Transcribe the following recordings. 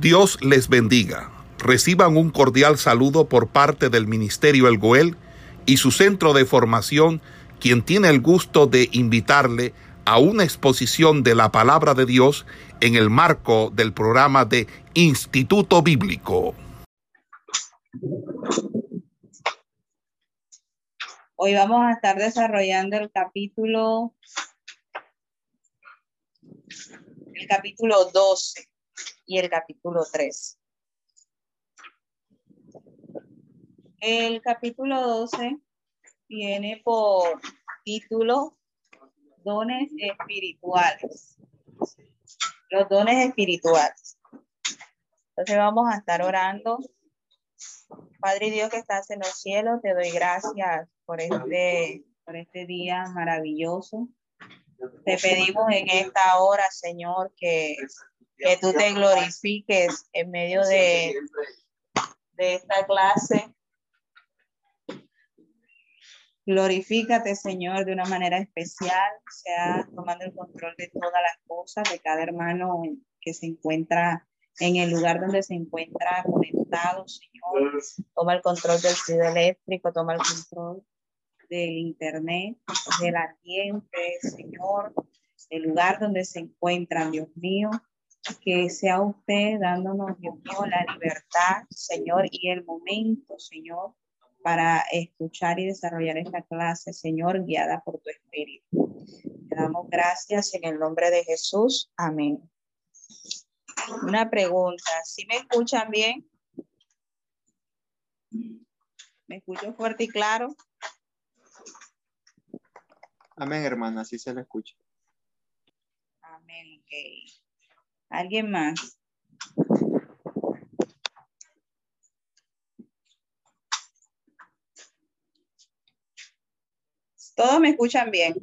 Dios les bendiga. Reciban un cordial saludo por parte del Ministerio El Goel y su centro de formación, quien tiene el gusto de invitarle a una exposición de la palabra de Dios en el marco del programa de Instituto Bíblico. Hoy vamos a estar desarrollando el capítulo el capítulo 12 y el capítulo 3. El capítulo 12 tiene por título Dones espirituales. Los dones espirituales. Entonces vamos a estar orando. Padre Dios que estás en los cielos, te doy gracias por este, por este día maravilloso. Te pedimos en esta hora, Señor, que, que tú te glorifiques en medio de, de esta clase. Glorifícate, Señor, de una manera especial, sea tomando el control de todas las cosas, de cada hermano que se encuentra en el lugar donde se encuentra conectado, Señor. Toma el control del fluido eléctrico, toma el control del internet, del ambiente, Señor, el lugar donde se encuentran, Dios mío, que sea usted dándonos, Dios mío, la libertad, Señor, y el momento, Señor, para escuchar y desarrollar esta clase, Señor, guiada por tu Espíritu. Te damos gracias en el nombre de Jesús. Amén. Una pregunta, ¿sí me escuchan bien? ¿Me escucho fuerte y claro? Amén, hermana, así se le escucha. Amén, ok. ¿Alguien más? Todos me escuchan bien.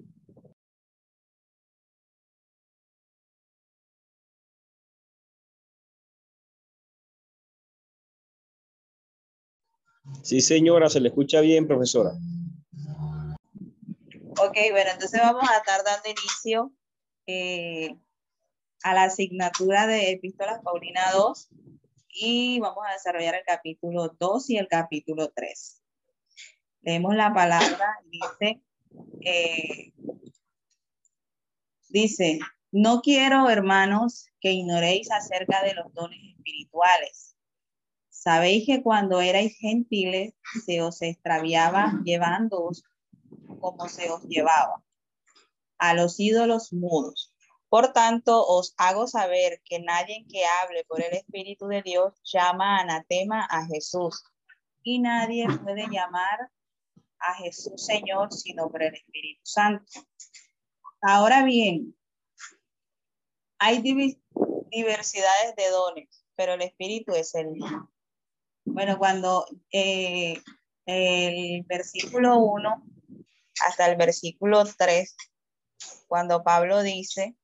Sí, señora, se le escucha bien, profesora. Ok, bueno, entonces vamos a estar dando inicio eh, a la asignatura de Epístolas Paulina 2 y vamos a desarrollar el capítulo 2 y el capítulo 3. Leemos la palabra, dice, eh, dice, no quiero, hermanos, que ignoréis acerca de los dones espirituales. Sabéis que cuando erais gentiles se os extraviaba llevándoos como se os llevaba a los ídolos mudos. Por tanto, os hago saber que nadie que hable por el Espíritu de Dios llama anatema a Jesús. Y nadie puede llamar a Jesús Señor sino por el Espíritu Santo. Ahora bien, hay diversidades de dones, pero el Espíritu es el mismo. Bueno, cuando eh, el versículo 1 hasta el versículo 3, cuando Pablo dice,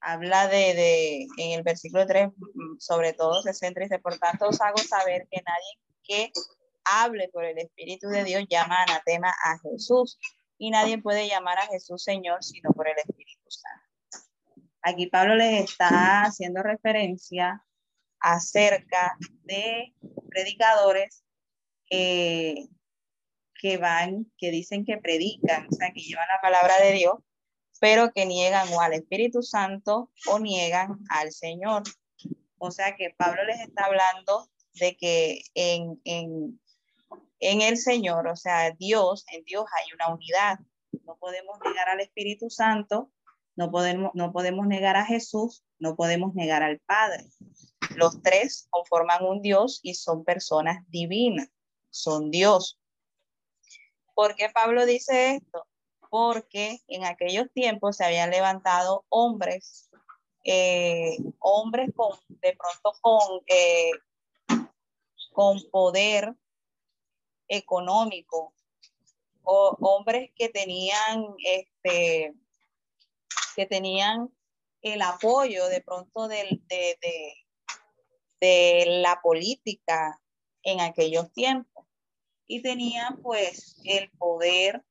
habla de, de, en el versículo 3, sobre todo se centra y dice, por tanto os hago saber que nadie que hable por el Espíritu de Dios llama anatema a Jesús y nadie puede llamar a Jesús Señor sino por el Espíritu Santo. Aquí Pablo les está haciendo referencia acerca de predicadores que van, que dicen que predican, o sea, que llevan la palabra de Dios, pero que niegan o al Espíritu Santo o niegan al Señor. O sea que Pablo les está hablando de que en, en, en el Señor, o sea, Dios, en Dios hay una unidad. No podemos negar al Espíritu Santo, no podemos, no podemos negar a Jesús, no podemos negar al Padre. Los tres conforman un Dios y son personas divinas, son Dios. ¿Por qué Pablo dice esto? Porque en aquellos tiempos se habían levantado hombres, eh, hombres con, de pronto con, eh, con poder económico, o hombres que tenían, este, que tenían el apoyo de pronto de, de, de la política en aquellos tiempos y tenían pues el poder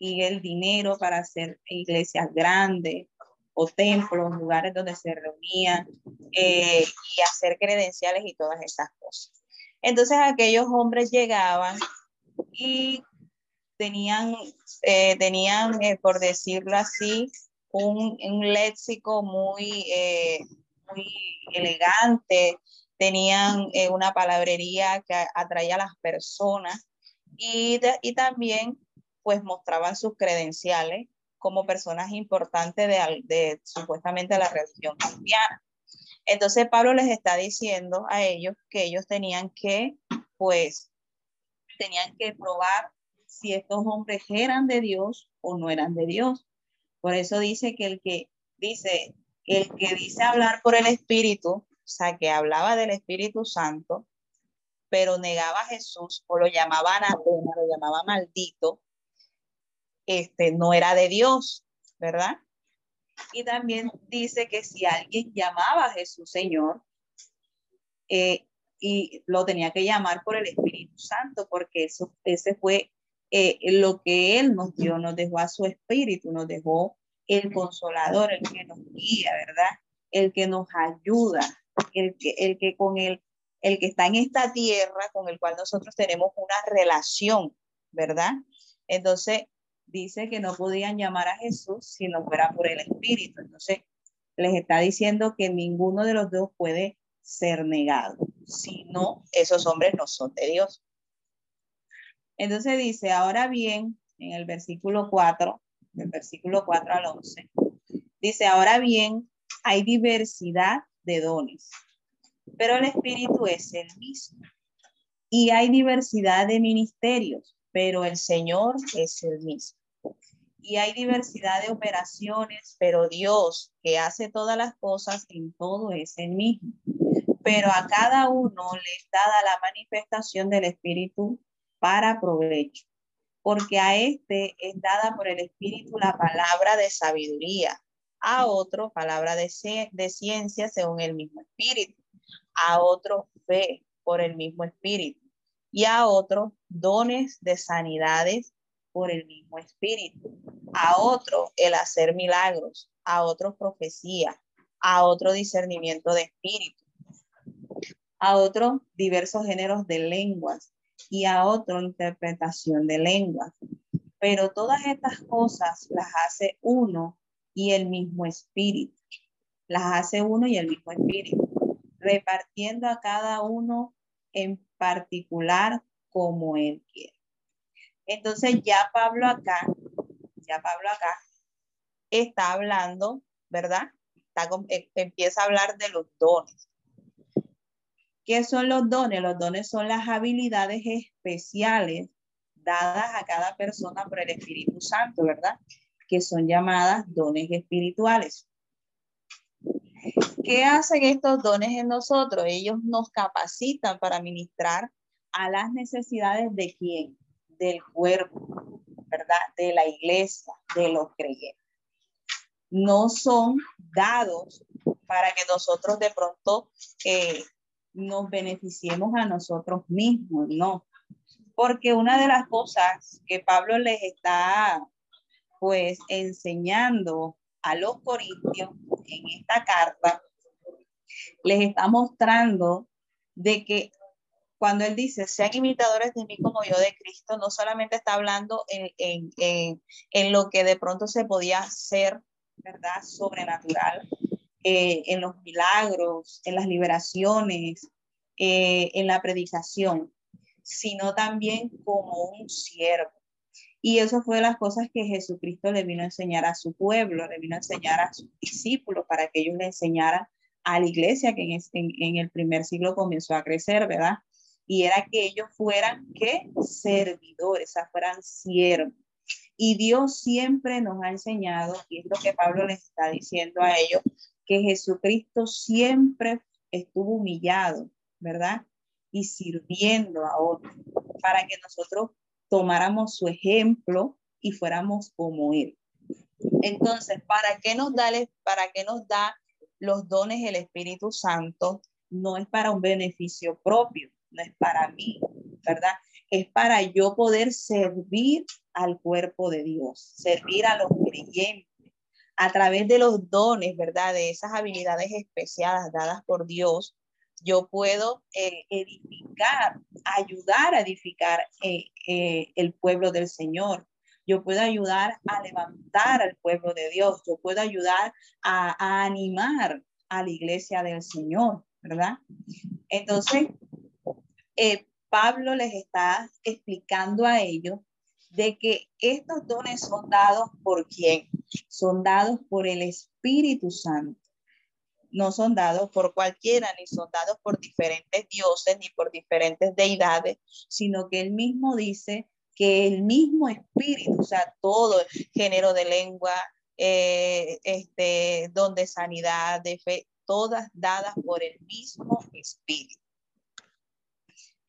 y el dinero para hacer iglesias grandes o templos, lugares donde se reunían eh, y hacer credenciales y todas esas cosas. Entonces aquellos hombres llegaban y tenían, eh, tenían eh, por decirlo así, un, un léxico muy, muy elegante, tenían una palabrería que atraía a las personas y, y también pues mostraban sus credenciales como personas importantes de, de supuestamente la religión cristiana. Entonces Pablo les está diciendo a ellos que ellos tenían que, pues, tenían que probar si estos hombres eran de Dios o no eran de Dios. Por eso dice que el que dice, el que dice hablar por el Espíritu, o sea, que hablaba del Espíritu Santo, pero negaba a Jesús o lo llamaba anatema, lo llamaba maldito, este, no era de Dios, ¿verdad? Y también dice que si alguien llamaba a Jesús Señor, eh, y lo tenía que llamar por el Espíritu Santo, porque eso, ese fue eh, lo que Él nos dio, nos dejó a su Espíritu, nos dejó el consolador, el que nos guía, ¿verdad? El que nos ayuda, el que, el que con el, el que está en esta tierra, con el cual nosotros tenemos una relación, ¿verdad? Entonces, dice que no podían llamar a Jesús si no fuera por el Espíritu. Entonces, les está diciendo que ninguno de los dos puede ser negado. Si no, esos hombres no son de Dios. Entonces dice, ahora bien, en el versículo 4, del versículo 4 al 11, dice, ahora bien, hay diversidad de dones, pero el Espíritu es el mismo. Y hay diversidad de ministerios, pero el Señor es el mismo y hay diversidad de operaciones, pero Dios que hace todas las cosas en todo es el mismo. Pero a cada uno le está dada la manifestación del Espíritu para provecho, porque a este es dada por el Espíritu la palabra de sabiduría, a otro palabra de, de ciencia según el mismo Espíritu, a otro fe por el mismo Espíritu y a otro dones de sanidades por el mismo espíritu, a otro el hacer milagros, a otro profecía, a otro discernimiento de espíritu, a otro diversos géneros de lenguas y a otro interpretación de lenguas. Pero todas estas cosas las hace uno y el mismo espíritu. Las hace uno y el mismo espíritu, repartiendo a cada uno en particular como él quiere. Entonces ya Pablo acá, ya Pablo acá está hablando, ¿verdad? Eh, empieza a hablar de los dones. ¿Qué son los dones? Los dones son las habilidades especiales dadas a cada persona por el Espíritu Santo, ¿verdad? Que son llamadas dones espirituales. ¿Qué hacen estos dones en nosotros? Ellos nos capacitan para ministrar a las necesidades de quién? Del cuerpo, ¿verdad? De la iglesia, de los creyentes. No son dados para que nosotros de pronto eh, nos beneficiemos a nosotros mismos, no. Porque una de las cosas que Pablo les está pues enseñando a los corintios en esta carta, les está mostrando de que cuando él dice, sean imitadores de mí como yo de Cristo, no solamente está hablando en, lo que de pronto se podía hacer, ¿verdad? Sobrenatural, eh, en los milagros, en las liberaciones, eh, en la predicación, sino también como un siervo. Y eso fue las cosas que Jesucristo le vino a enseñar a su pueblo, le vino a enseñar a sus discípulos para que ellos le enseñaran a la iglesia que en, en el primer siglo comenzó a crecer, ¿verdad? Y era que ellos fueran que servidores, o sea, fueran siervos. Y Dios siempre nos ha enseñado, y es lo que Pablo les está diciendo a ellos, que Jesucristo siempre estuvo humillado, ¿verdad? Y sirviendo a otros, para que nosotros tomáramos su ejemplo y fuéramos como Él. Entonces, ¿para qué nos da, para qué nos da los dones el Espíritu Santo? No es para un beneficio propio, no es para mí, ¿verdad? Es para yo poder servir al cuerpo de Dios, servir a los creyentes, a través de los dones, ¿verdad? De esas habilidades especiales dadas por Dios, yo puedo eh, edificar, ayudar a edificar eh, eh, el pueblo del Señor. Yo puedo ayudar a levantar al pueblo de Dios. Yo puedo ayudar a, a animar a la iglesia del Señor, ¿verdad? Entonces, Pablo les está explicando a ellos de que estos dones son dados por quién? Son dados por el Espíritu Santo. No son dados por cualquiera, ni son dados por diferentes dioses, ni por diferentes deidades, sino que él mismo dice que el mismo Espíritu, o sea, todo género de lengua, eh, este, don de sanidad, de fe, todas dadas por el mismo Espíritu.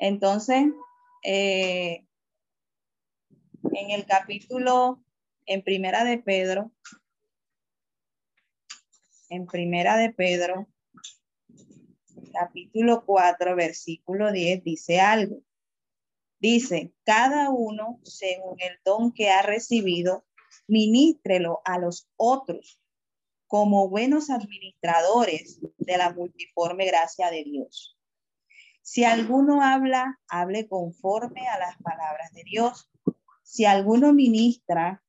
Entonces, eh, en el capítulo, en primera de Pedro, en primera de Pedro, capítulo 4, versículo 10, dice algo. Dice, cada uno, según el don que ha recibido, ministrelo a los otros como buenos administradores de la multiforme gracia de Dios. Si alguno habla, hable conforme a las palabras de Dios. Si alguno ministra,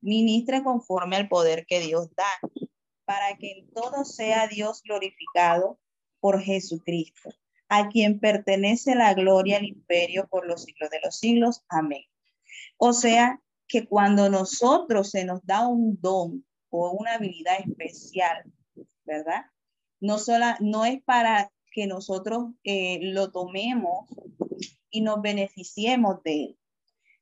ministre conforme al poder que Dios da, para que en todo sea Dios glorificado por Jesucristo, a quien pertenece la gloria el imperio por los siglos de los siglos. Amén. O sea, que cuando nosotros se nos da un don o una habilidad especial, ¿verdad? No, sola, no es para que nosotros eh, lo tomemos y nos beneficiemos de él.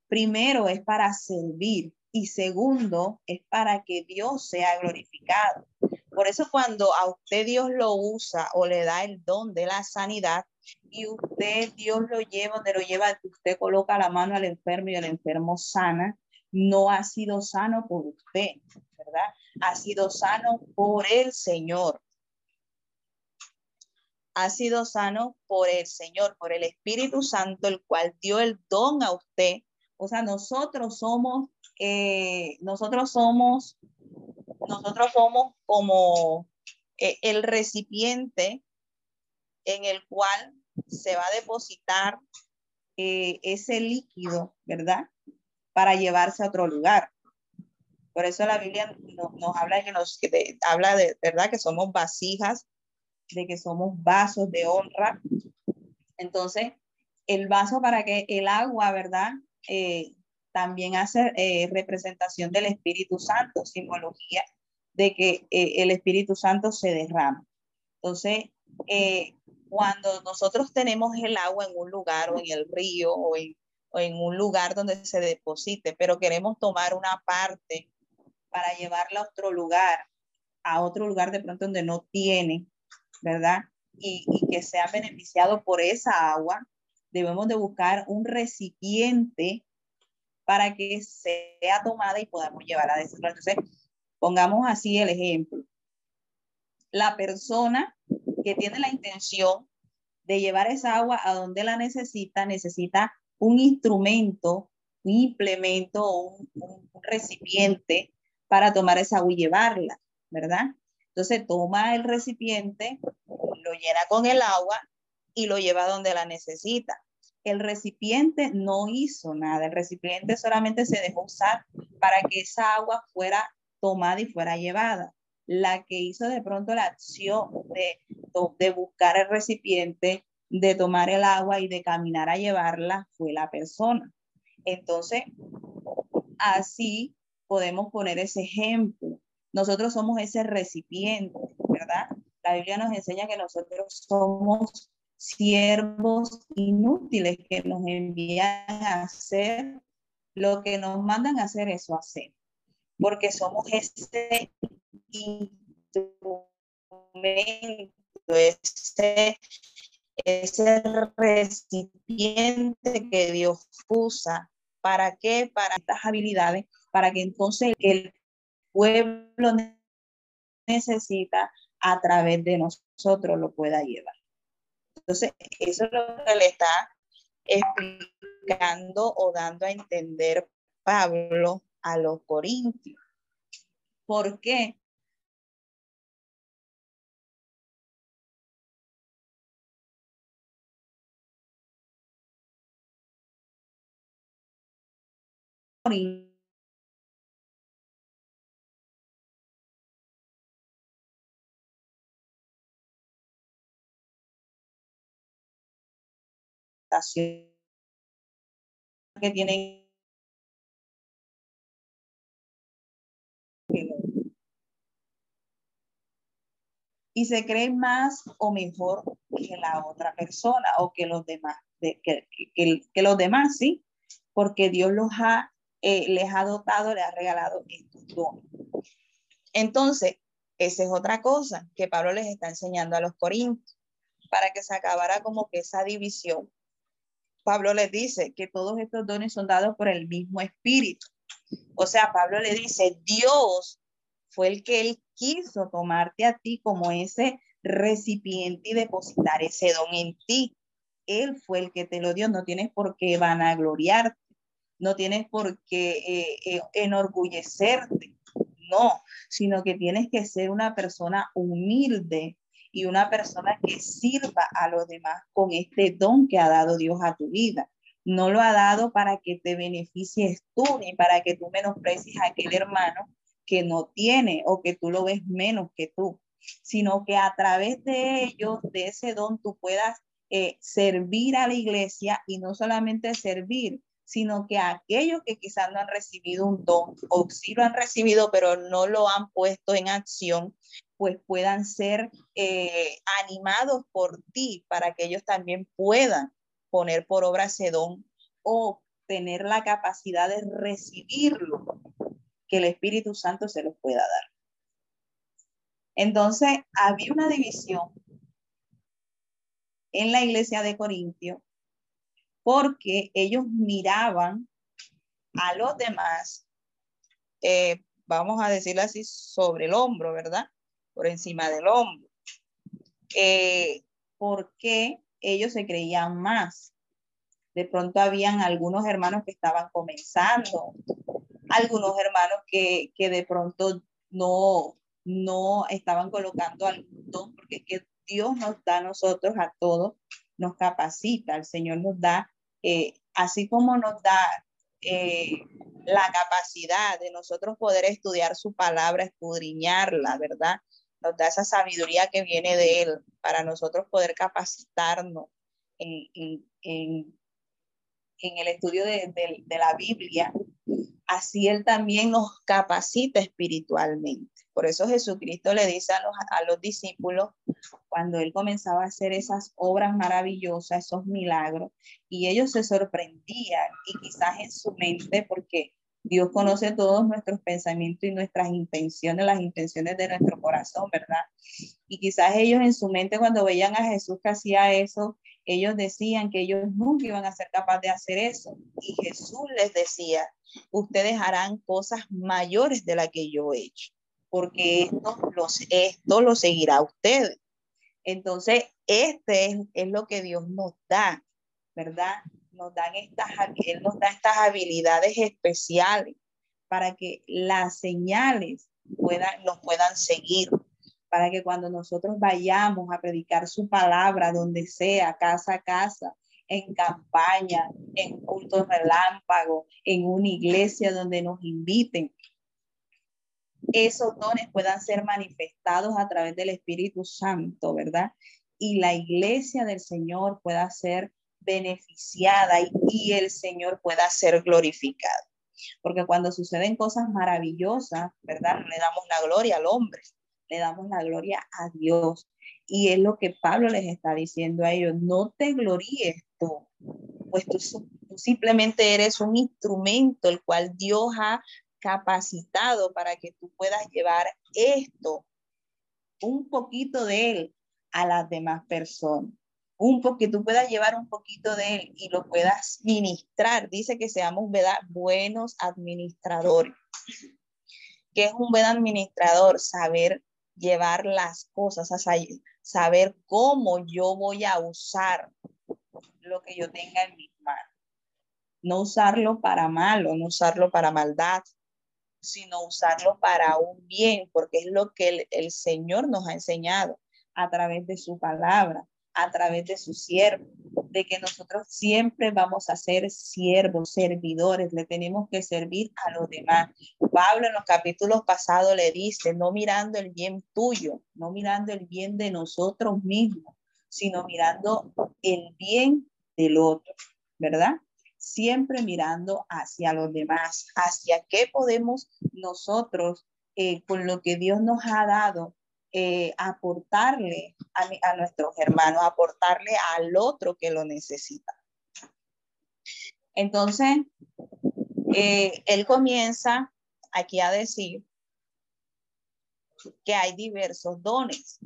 Primero es para servir y segundo es para que Dios sea glorificado. Por eso cuando a usted Dios lo usa o le da el don de la sanidad y usted Dios lo lleva donde lo lleva, usted coloca la mano al enfermo y el enfermo sana, no ha sido sano por usted, ¿verdad? Ha sido sano por el Señor ha sido sano por el Señor, por el Espíritu Santo, el cual dio el don a usted. O sea, nosotros somos, eh, nosotros somos, nosotros somos como eh, el recipiente en el cual se va a depositar eh, ese líquido, ¿verdad? Para llevarse a otro lugar. Por eso la Biblia nos, habla, que nos, habla de, ¿verdad? Que somos vasijas de que somos vasos de honra. Entonces, el vaso para que el agua, ¿verdad? Eh, también hace eh, representación del Espíritu Santo, simbología de que eh, el Espíritu Santo se derrama. Entonces, cuando nosotros tenemos el agua en un lugar o en el río o en, o en un lugar donde se deposite, pero queremos tomar una parte para llevarla a otro lugar, a otro lugar de pronto donde no tiene ¿verdad? Y, que sea beneficiado por esa agua, debemos de buscar un recipiente para que sea tomada y podamos llevarla a desarrollo. Entonces, pongamos así el ejemplo. La persona que tiene la intención de llevar esa agua a donde la necesita, necesita un instrumento, un implemento, un, un recipiente para tomar esa agua y llevarla, ¿verdad? Entonces toma el recipiente, lo llena con el agua y lo lleva donde la necesita. El recipiente no hizo nada, el recipiente solamente se dejó usar para que esa agua fuera tomada y fuera llevada. La que hizo de pronto la acción de, de buscar el recipiente, de tomar el agua y de caminar a llevarla fue la persona. Entonces, así podemos poner ese ejemplo. Nosotros somos ese recipiente, ¿verdad? La Biblia nos enseña que nosotros somos siervos inútiles que nos envían a hacer lo que nos mandan a hacer, eso hacer. Porque somos ese instrumento, ese, ese recipiente que Dios usa. ¿Para qué? Para estas habilidades, para que entonces el pueblo necesita a través de nosotros lo pueda llevar. Entonces, eso es lo que le está explicando o dando a entender Pablo a los corintios. ¿Por qué? Que tienen y se cree más o mejor que la otra persona o que los demás, que, los demás, sí, porque Dios los ha, eh, les ha dotado, les ha regalado estos dones. Entonces, esa es otra cosa que Pablo les está enseñando a los corintios, para que se acabara como que esa división. Pablo les dice que todos estos dones son dados por el mismo espíritu. O sea, Pablo le dice, Dios fue el que él quiso tomarte a ti como ese recipiente y depositar ese don en ti. Él fue el que te lo dio, no tienes por qué vanagloriarte, no tienes por qué eh, eh, enorgullecerte, no, sino que tienes que ser una persona humilde y una persona que sirva a los demás con este don que ha dado Dios a tu vida. No lo ha dado para que te beneficies tú ni para que tú menosprecies a aquel hermano que no tiene o que tú lo ves menos que tú, sino que a través de ellos, de ese don, tú puedas eh, servir a la iglesia y no solamente servir, sino que aquellos que quizás no han recibido un don o sí lo han recibido, pero no lo han puesto en acción, pues puedan ser eh, animados por ti para que ellos también puedan poner por obra ese don o tener la capacidad de recibirlo que el Espíritu Santo se los pueda dar. Entonces, había una división en la iglesia de Corintio porque ellos miraban a los demás, eh, vamos a decirlo así, sobre el hombro, ¿verdad? Por encima del hombro. Eh, porque ellos se creían más. De pronto habían algunos hermanos que estaban comenzando algunos hermanos que, de pronto no, no estaban colocando algún don, porque que Dios nos da a nosotros, a todos, nos capacita, el Señor nos da, eh, así como nos da eh, la capacidad de nosotros poder estudiar su palabra, escudriñarla, ¿verdad? Nos da esa sabiduría que viene de Él para nosotros poder capacitarnos en, en, el estudio de, de la Biblia así Él también nos capacita espiritualmente. Por eso Jesucristo le dice a los, a los discípulos, cuando Él comenzaba a hacer esas obras maravillosas, esos milagros, y ellos se sorprendían y quizás en su mente, porque Dios conoce todos nuestros pensamientos y nuestras intenciones, las intenciones de nuestro corazón, ¿verdad? Y quizás ellos en su mente cuando veían a Jesús que hacía eso, ellos decían que ellos nunca iban a ser capaces de hacer eso. Y Jesús les decía, ustedes harán cosas mayores de las que yo he hecho, porque esto, los, esto lo seguirá a ustedes. Entonces, este es, lo que Dios nos da, ¿verdad? Nos dan estas, Él nos da estas habilidades especiales para que las señales puedan, nos puedan seguir, para que cuando nosotros vayamos a predicar su palabra, donde sea, casa a casa, en campaña, en cultos relámpago, en una iglesia donde nos inviten, esos dones puedan ser manifestados a través del Espíritu Santo, ¿verdad? Y la iglesia del Señor pueda ser beneficiada y, el Señor pueda ser glorificado. Porque cuando suceden cosas maravillosas, ¿verdad? Le damos la gloria al hombre, le damos la gloria a Dios. Y es lo que Pablo les está diciendo a ellos, no te gloríes tú, pues tú, simplemente eres un instrumento el cual Dios ha capacitado para que tú puedas llevar esto, un poquito de él a las demás personas. Un que tú puedas llevar un poquito de él y lo puedas ministrar. Dice que seamos ¿verdad? buenos administradores. ¿Qué es un buen administrador? Saber llevar las cosas, saber cómo yo voy a usar lo que yo tenga en mis manos. No usarlo para malo, no usarlo para maldad, sino usarlo para un bien, porque es lo que el Señor nos ha enseñado a través de su palabra, a través de su siervo, de que nosotros siempre vamos a ser siervos, servidores, le tenemos que servir a los demás. Pablo en los capítulos pasados le dice, no mirando el bien tuyo, no mirando el bien de nosotros mismos, sino mirando el bien del otro, ¿verdad? Siempre mirando hacia los demás, hacia qué podemos nosotros, eh, con lo que Dios nos ha dado, eh, aportarle a, nuestros hermanos, aportarle al otro que lo necesita. Entonces, eh, él comienza aquí a decir que hay diversos dones,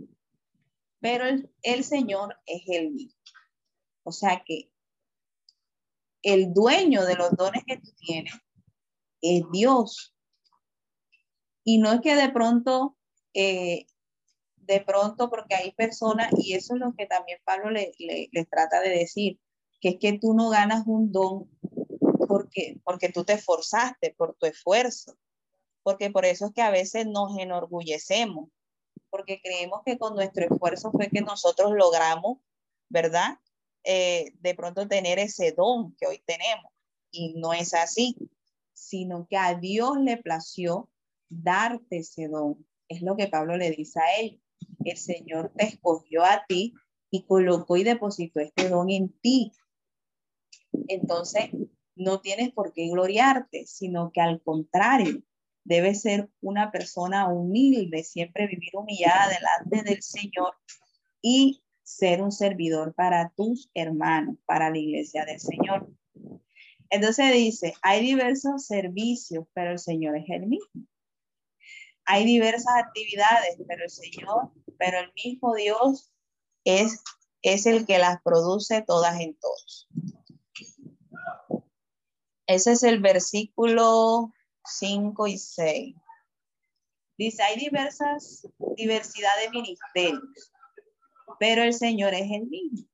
pero el, Señor es el mismo. O sea que el dueño de los dones que tú tienes es Dios. Y no es que de pronto eh, de pronto porque hay personas, y eso es lo que también Pablo le, le, trata de decir, que es que tú no ganas un don porque, porque tú te esforzaste, por tu esfuerzo, porque por eso es que a veces nos enorgullecemos, porque creemos que con nuestro esfuerzo fue que nosotros logramos, ¿verdad? Eh, de pronto tener ese don que hoy tenemos. Y no es así, sino que a Dios le plació darte ese don. Es lo que Pablo le dice a ellos el Señor te escogió a ti y colocó y depositó este don en ti. Entonces, no tienes por qué gloriarte, sino que al contrario, debes ser una persona humilde, siempre vivir humillada delante del Señor y ser un servidor para tus hermanos, para la iglesia del Señor. Entonces dice, hay diversos servicios, pero el Señor es el mismo. Hay diversas actividades, pero el Señor, pero el mismo Dios es, es el que las produce todas en todos. Ese es el versículo 5 y 6. Dice, hay diversas, diversidad de ministerios, pero el Señor es el mismo.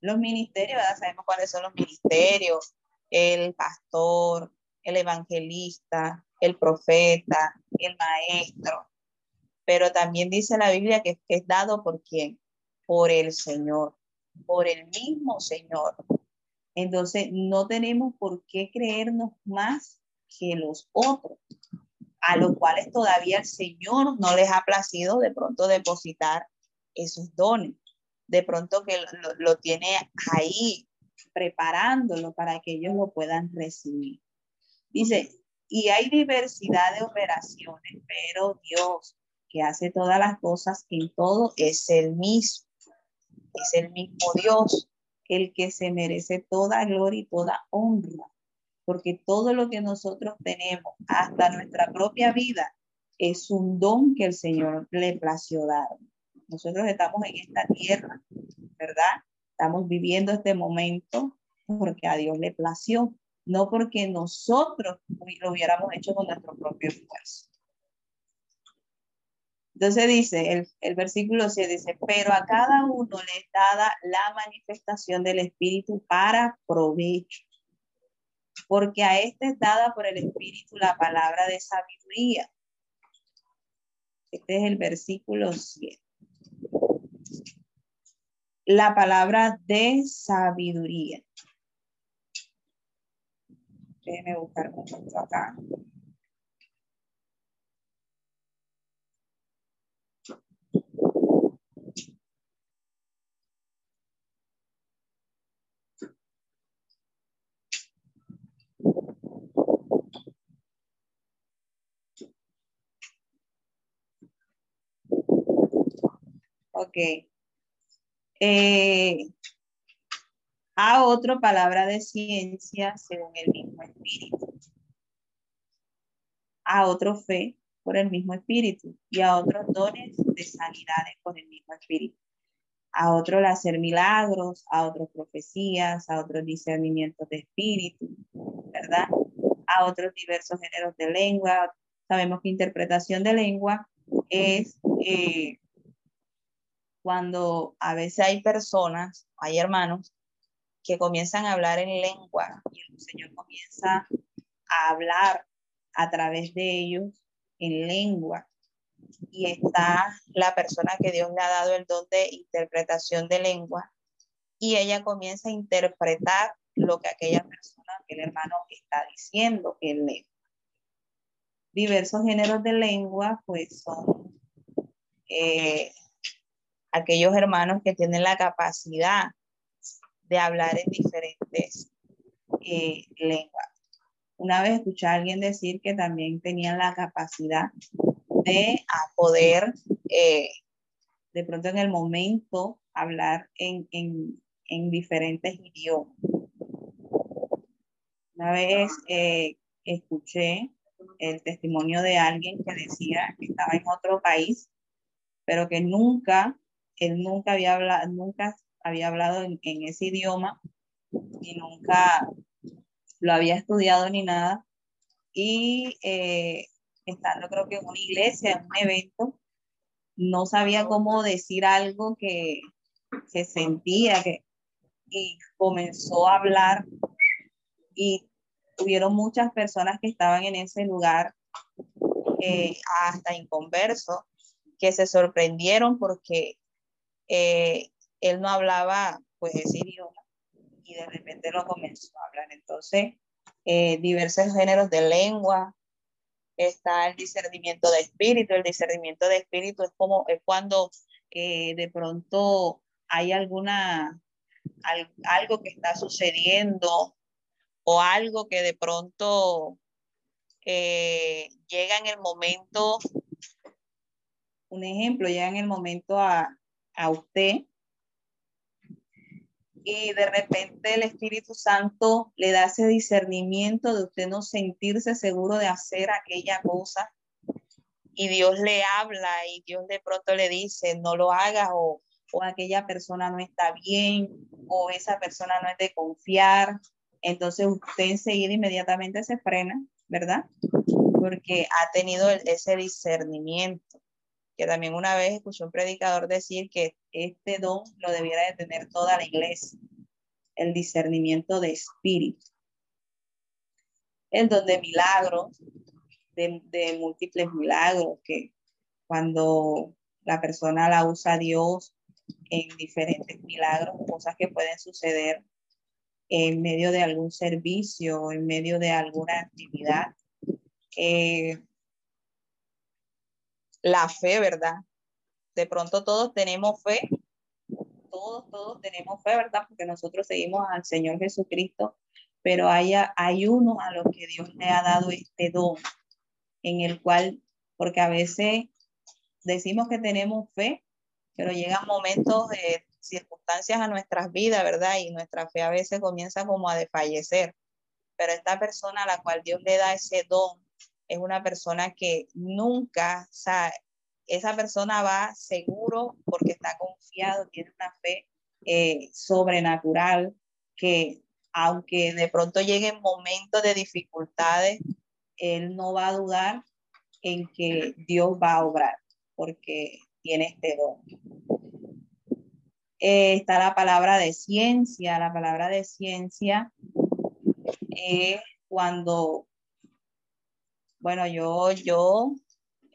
Los ministerios, ¿verdad? sabemos cuáles son los ministerios, el pastor, el evangelista, el profeta, el maestro. Pero también dice la Biblia que, es dado por quién? Por el Señor, por el mismo Señor. Entonces, no tenemos por qué creernos más que los otros, a los cuales todavía el Señor no les ha placido de pronto depositar esos dones. De pronto que lo, lo tiene ahí preparándolo para que ellos lo puedan recibir. Dice, y hay diversidad de operaciones, pero Dios que hace todas las cosas en todo es el mismo. Es el mismo Dios, el que se merece toda gloria y toda honra, porque todo lo que nosotros tenemos, hasta nuestra propia vida, es un don que el Señor le plació dar. Nosotros estamos en esta tierra, ¿verdad? Estamos viviendo este momento porque a Dios le plació no porque nosotros lo hubiéramos hecho con nuestro propio esfuerzo. Entonces dice, el, el versículo 7 dice, pero a cada uno le es dada la manifestación del Espíritu para provecho, porque a este es dada por el Espíritu la palabra de sabiduría. Este es el versículo 7. La palabra de sabiduría. Déjenme buscar un momento acá. Ok. Eh, a otro palabra de ciencia según el mismo espíritu, a otro fe por el mismo espíritu y a otros dones de sanidades por el mismo espíritu, a otro hacer milagros, a otros profecías, a otros discernimientos de espíritu, ¿verdad? A otros diversos géneros de lengua. Sabemos que interpretación de lengua es eh, cuando a veces hay personas, hay hermanos que comienzan a hablar en lengua y el Señor comienza a hablar a través de ellos en lengua. Y está la persona que Dios le ha dado el don de interpretación de lengua y ella comienza a interpretar lo que aquella persona, aquel hermano está diciendo en lengua. Diversos géneros de lengua, pues son eh, aquellos hermanos que tienen la capacidad de hablar en diferentes eh, lenguas. Una vez escuché a alguien decir que también tenían la capacidad de poder, eh, de pronto en el momento, hablar en, en diferentes idiomas. Una vez eh, escuché el testimonio de alguien que decía que estaba en otro país, pero que nunca, él nunca había hablado, nunca había hablado en, ese idioma y nunca lo había estudiado ni nada. Y eh, estando creo que en una iglesia, en un evento, no sabía cómo decir algo que, se sentía, que, y comenzó a hablar y hubieron muchas personas que estaban en ese lugar, eh, hasta inconverso, que se sorprendieron porque eh, él no hablaba pues ese idioma y de repente lo comenzó a hablar. Entonces, eh, diversos géneros de lengua, está el discernimiento de espíritu. El discernimiento de espíritu es como es cuando de pronto hay alguna algo que está sucediendo o algo que de pronto eh, llega en el momento, un ejemplo, llega en el momento a, a usted y de repente el Espíritu Santo le da ese discernimiento de usted no sentirse seguro de hacer aquella cosa y Dios le habla y Dios de pronto le dice no lo hagas o o aquella persona no está bien o esa persona no es de confiar. Entonces usted enseguida inmediatamente se frena, ¿verdad? Porque ha tenido ese discernimiento. Que también una vez escuché un predicador decir que este don lo debiera de tener toda la iglesia, el discernimiento de espíritu. El don de milagros, de, múltiples milagros, que cuando la persona la usa Dios en diferentes milagros, cosas que pueden suceder en medio de algún servicio, en medio de alguna actividad. Eh, la fe, ¿verdad? De pronto todos tenemos fe, todos, todos tenemos fe, ¿verdad? Porque nosotros seguimos al Señor Jesucristo, pero hay, hay uno a los que Dios le ha dado este don, en el cual, porque a veces decimos que tenemos fe, pero llegan momentos, de circunstancias a nuestras vidas, ¿verdad? Y nuestra fe a veces comienza como a desfallecer. Pero esta persona a la cual Dios le da ese don es una persona que nunca, o sea, esa persona va seguro porque está confiado, tiene una fe eh, sobrenatural que aunque de pronto lleguen momentos de dificultades, él no va a dudar en que Dios va a obrar, porque tiene este don. Eh, está la palabra de ciencia. La palabra de ciencia es cuando, bueno, yo, yo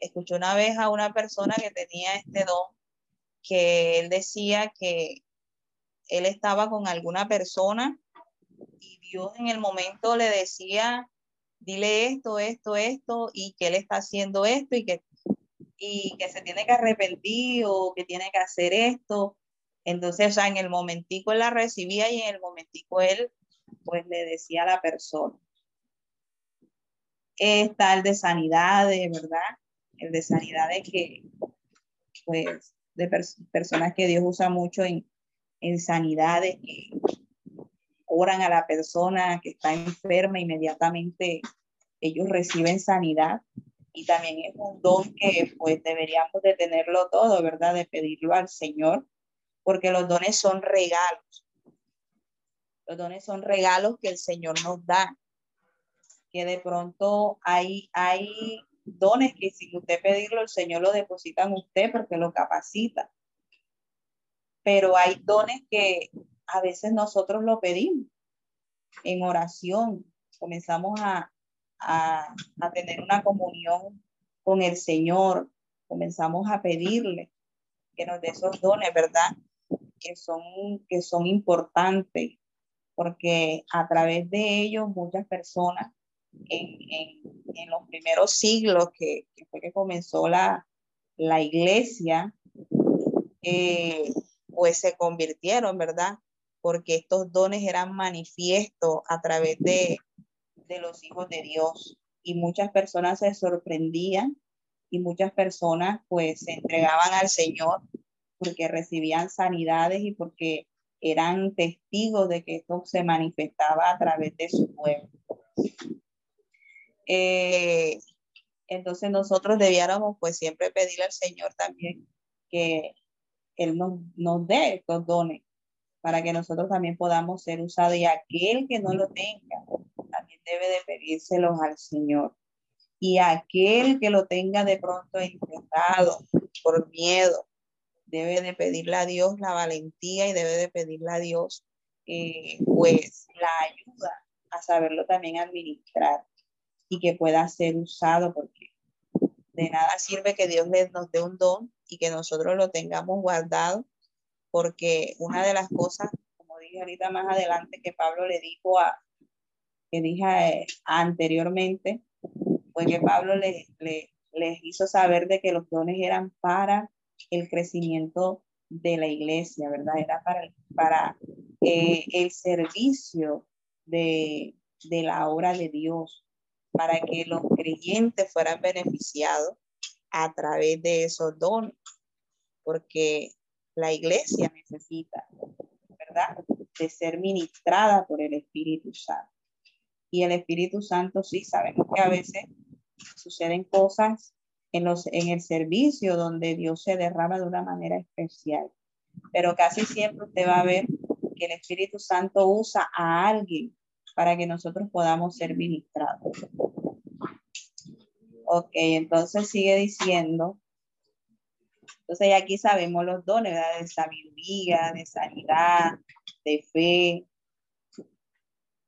escuché una vez a una persona que tenía este don, que él decía que él estaba con alguna persona y Dios en el momento le decía, dile esto, esto, esto, y que él está haciendo esto y que y que se tiene que arrepentir o que tiene que hacer esto. Entonces, o sea, en el momentico él la recibía y en el momentico él, pues le decía a la persona. Está el de sanidades, ¿verdad? El de sanidades que, pues, de personas que Dios usa mucho en, en sanidades, que oran a la persona que está enferma, inmediatamente ellos reciben sanidad y también es un don que pues deberíamos de tenerlo todo, ¿verdad? De pedirlo al Señor, porque los dones son regalos. Los dones son regalos que el Señor nos da, que de pronto hay, hay dones que si usted pedirlo, el Señor lo deposita en usted porque lo capacita. Pero hay dones que a veces nosotros lo pedimos en oración. Comenzamos a, a, a tener una comunión con el Señor, comenzamos a pedirle que nos dé esos dones, ¿verdad? Que son, que son importantes, porque a través de ellos muchas personas en, en, en los primeros siglos que, que, fue que comenzó la, la iglesia, eh, pues se convirtieron, ¿verdad? Porque estos dones eran manifiestos a través de, de los hijos de Dios y muchas personas se sorprendían y muchas personas pues se entregaban al Señor porque recibían sanidades y porque eran testigos de que esto se manifestaba a través de su pueblo. Eh, entonces nosotros debiéramos pues siempre pedirle al Señor también que Él nos, nos dé estos dones para que nosotros también podamos ser usados y aquel que no lo tenga también debe de pedírselos al Señor. Y aquel que lo tenga de pronto encerrado por miedo, debe de pedirle a Dios la valentía y debe de pedirle a Dios eh, pues la ayuda a saberlo también administrar y que pueda ser usado porque de nada sirve que Dios nos dé un don y que nosotros lo tengamos guardado porque una de las cosas, como dije ahorita más adelante, que Pablo le dijo a, que dije eh, anteriormente, fue que Pablo les, les, hizo saber de que los dones eran para el crecimiento de la iglesia, ¿verdad? Era para, para eh, el servicio de, de la obra de Dios, para que los creyentes fueran beneficiados a través de esos dones, porque la iglesia necesita, ¿verdad? De ser ministrada por el Espíritu Santo. Y el Espíritu Santo, sí, sabemos que a veces suceden cosas en, los, en el servicio donde Dios se derrama de una manera especial. Pero casi siempre usted va a ver que el Espíritu Santo usa a alguien para que nosotros podamos ser ministrados. Ok, entonces sigue diciendo. Entonces aquí sabemos los dones, ¿verdad? De sabiduría, de sanidad, de fe,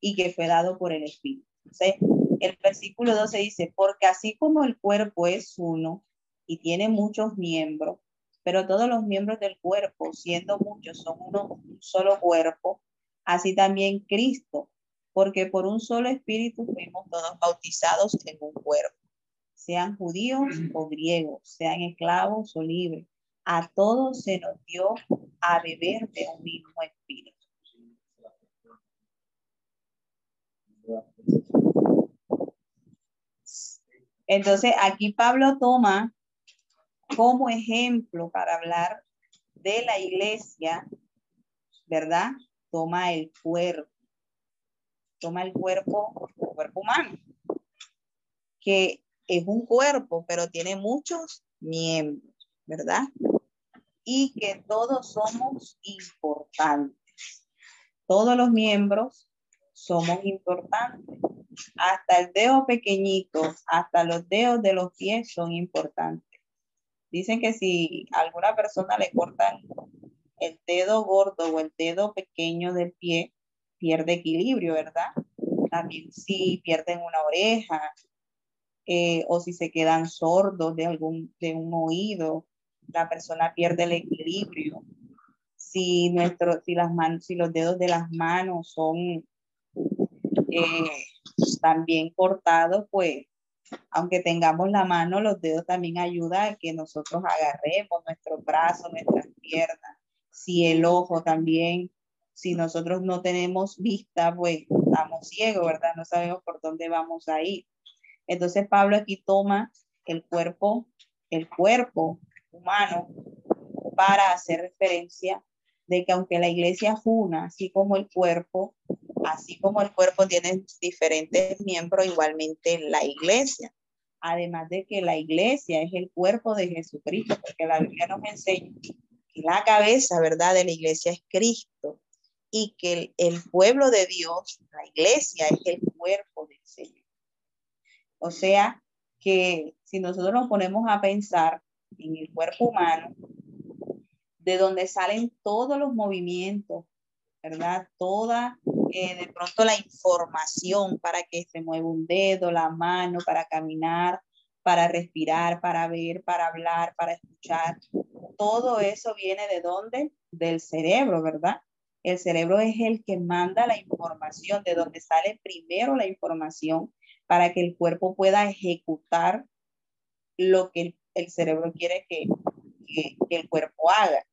y que fue dado por el Espíritu. Entonces, el versículo 12 dice, porque así como el cuerpo es uno y tiene muchos miembros, pero todos los miembros del cuerpo, siendo muchos, son uno, un solo cuerpo, así también Cristo, porque por un solo espíritu fuimos todos bautizados en un cuerpo, sean judíos o griegos, sean esclavos o libres, a todos se nos dio a beber de un mismo espíritu. Entonces, aquí Pablo toma como ejemplo para hablar de la iglesia, ¿verdad? Toma el cuerpo, toma el cuerpo, el cuerpo humano, que es un cuerpo, pero tiene muchos miembros, ¿verdad? Y que todos somos importantes. Todos los miembros somos importantes. Hasta el dedo pequeñito, hasta los dedos de los pies son importantes. Dicen que si alguna persona le cortan el dedo gordo o el dedo pequeño del pie, pierde equilibrio, ¿verdad? También si pierden una oreja eh, o si se quedan sordos de algún de un oído, la persona pierde el equilibrio. Si nuestro, si las manos, si los dedos de las manos son eh, también cortado, pues aunque tengamos la mano, los dedos también ayudan a que nosotros agarremos nuestros brazos, nuestras piernas. Si el ojo también, si nosotros no tenemos vista, pues estamos ciegos, ¿verdad? No sabemos por dónde vamos a ir. Entonces Pablo aquí toma el cuerpo, el cuerpo humano para hacer referencia de que aunque la iglesia es una, así como el cuerpo, así como el cuerpo tiene diferentes miembros, igualmente la iglesia. Además de que la iglesia es el cuerpo de Jesucristo, porque la Biblia nos enseña que la cabeza, ¿verdad?, de la iglesia es Cristo y que el, pueblo de Dios, la iglesia, es el cuerpo del Señor. O sea, que si nosotros nos ponemos a pensar en el cuerpo humano, de donde salen todos los movimientos, ¿verdad? Toda eh, de pronto la información para que se mueva un dedo, la mano, para caminar, para respirar, para ver, para hablar, para escuchar. Todo eso viene de dónde? Del cerebro, ¿verdad? El cerebro es el que manda la información, de donde sale primero la información para que el cuerpo pueda ejecutar lo que el, cerebro quiere que, el cuerpo haga.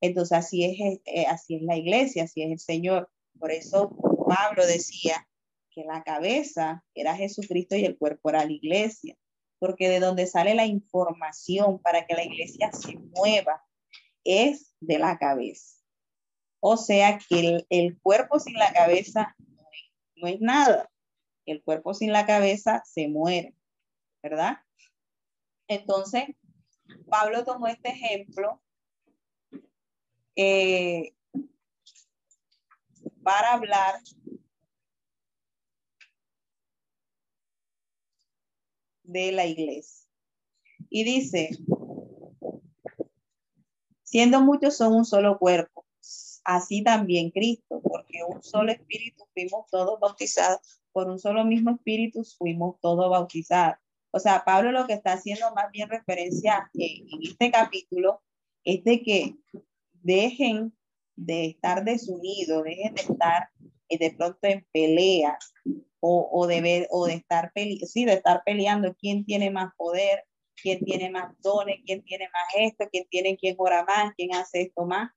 Entonces así es, eh, así es la iglesia, así es el Señor. Por eso Pablo decía que la cabeza era Jesucristo y el cuerpo era la iglesia, porque de donde sale la información para que la iglesia se mueva es de la cabeza. O sea que el, cuerpo sin la cabeza no es, nada. El cuerpo sin la cabeza se muere, ¿verdad? Entonces, Pablo tomó este ejemplo eh, para hablar de la iglesia. Y dice, siendo muchos son un solo cuerpo, así también Cristo, porque un solo espíritu fuimos todos bautizados, por un solo mismo espíritu fuimos todos bautizados. O sea, Pablo lo que está haciendo más bien referencia en este capítulo es de que dejen de estar desunidos, dejen de estar eh, de pronto en pelea o, o, de ver, o de estar pele sí, de estar peleando quién tiene más poder, quién tiene más dones, quién tiene más esto, quién tiene quién ora más, quién hace esto más.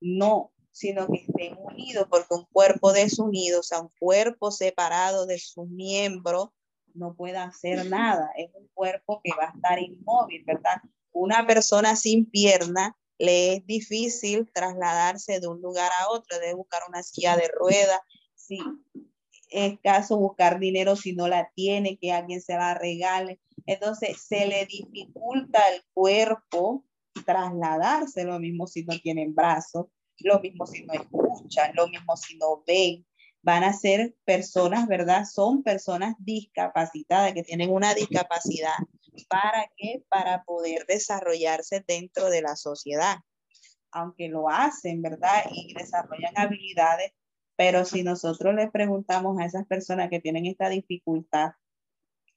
No, sino que estén unidos, porque un cuerpo desunido, o sea, un cuerpo separado de sus miembros, no puede hacer nada. Es un cuerpo que va a estar inmóvil, ¿verdad? Una persona sin pierna le es difícil trasladarse de un lugar a otro, debe buscar una silla de ruedas, si es caso buscar dinero si no la tiene, que alguien se la regale. Entonces se le dificulta al cuerpo trasladarse, lo mismo si no tienen brazos, lo mismo si no escuchan, lo mismo si no ven. Van a ser personas, ¿verdad? Son personas discapacitadas que tienen una discapacidad ¿Para qué? Para poder desarrollarse dentro de la sociedad. Aunque lo hacen, ¿verdad? Y desarrollan habilidades, pero si nosotros les preguntamos a esas personas que tienen esta dificultad,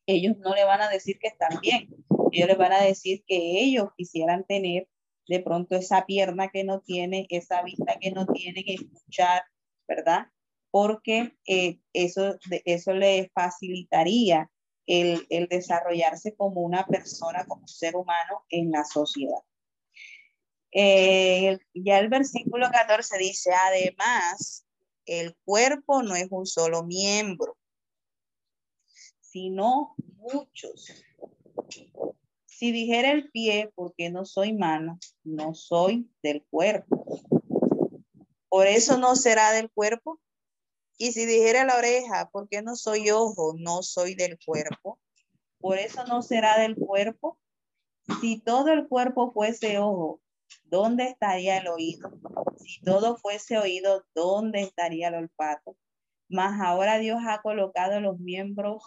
ellos no le van a decir que están bien. Ellos les van a decir que ellos quisieran tener de pronto esa pierna que no tienen, esa vista que no tienen, escuchar, ¿verdad? Porque eh, eso, eso les facilitaría el, desarrollarse como una persona, como ser humano en la sociedad. Eh, ya el versículo 14 dice, además, el cuerpo no es un solo miembro, sino muchos. Si dijera el pie, porque no soy mano, no soy del cuerpo. Por eso no será del cuerpo. Y si dijera la oreja, ¿por qué no soy ojo? No soy del cuerpo. Por eso no será del cuerpo. Si todo el cuerpo fuese ojo, ¿dónde estaría el oído? Si todo fuese oído, ¿dónde estaría el olfato? Mas ahora Dios ha colocado los miembros,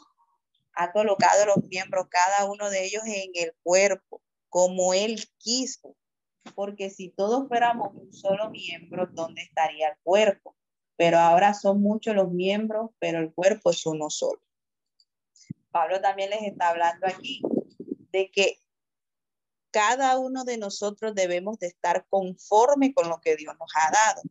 ha colocado los miembros, cada uno de ellos en el cuerpo, como Él quiso. Porque si todos fuéramos un solo miembro, ¿dónde estaría el cuerpo? pero ahora son muchos los miembros, pero el cuerpo es uno solo. Pablo también les está hablando aquí de que cada uno de nosotros debemos de estar conforme con lo que Dios nos ha dado.